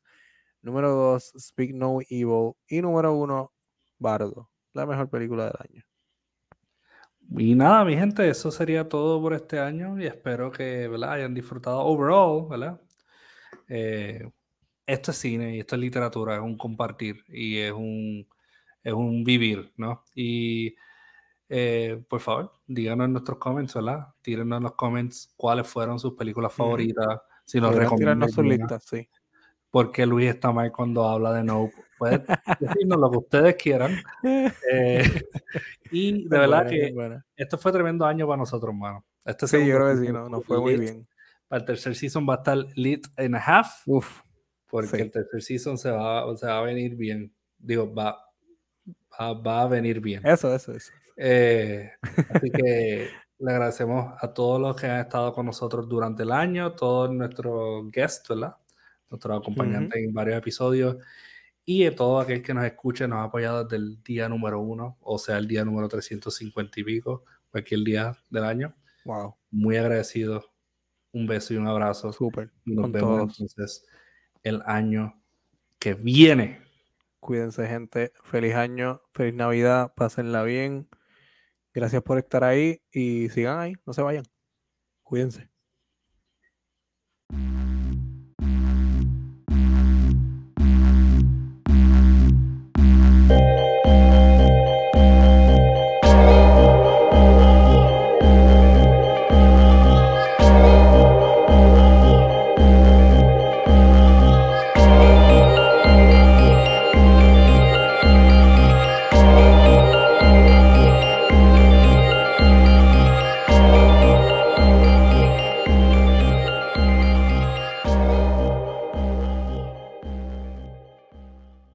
número 2 Speak No Evil y número 1 Bardo, la mejor película del año. Y nada, mi gente, eso sería todo por este año y espero que ¿verdad? hayan disfrutado overall, ¿verdad? Eh, esto es cine y esto es literatura, es un compartir y es un, es un vivir, ¿no? Y eh, por favor, díganos en nuestros comments, ¿verdad? Tírenos en los comments cuáles fueron sus películas favoritas, si nos recomiendan tirarnos sus listas, sí. Por qué Luis está mal cuando habla de Nope. Pueden decirnos lo que ustedes quieran. Eh, [LAUGHS] y de verdad buena, que buena. este fue tremendo año para nosotros, hermano. Este Sí, yo creo que sí, no, nos fue muy lit. bien. Para el tercer season va a estar lit and a half, Uf, porque sí. el tercer season se va, se va a venir bien. Digo, va, va, va a venir bien. eso, eso, eso. Eh, así que [LAUGHS] le agradecemos a todos los que han estado con nosotros durante el año, todos nuestros guests, ¿verdad? Nuestros acompañantes en varios episodios y a todo aquel que nos escuche, nos ha apoyado desde el día número uno, o sea, el día número 350 y pico, cualquier día del año. Wow, Muy agradecido. Un beso y un abrazo. súper. Nos Con vemos todos. entonces el año que viene. Cuídense, gente. Feliz año, feliz Navidad, pásenla bien. Gracias por estar ahí y sigan ahí, no se vayan. Cuídense.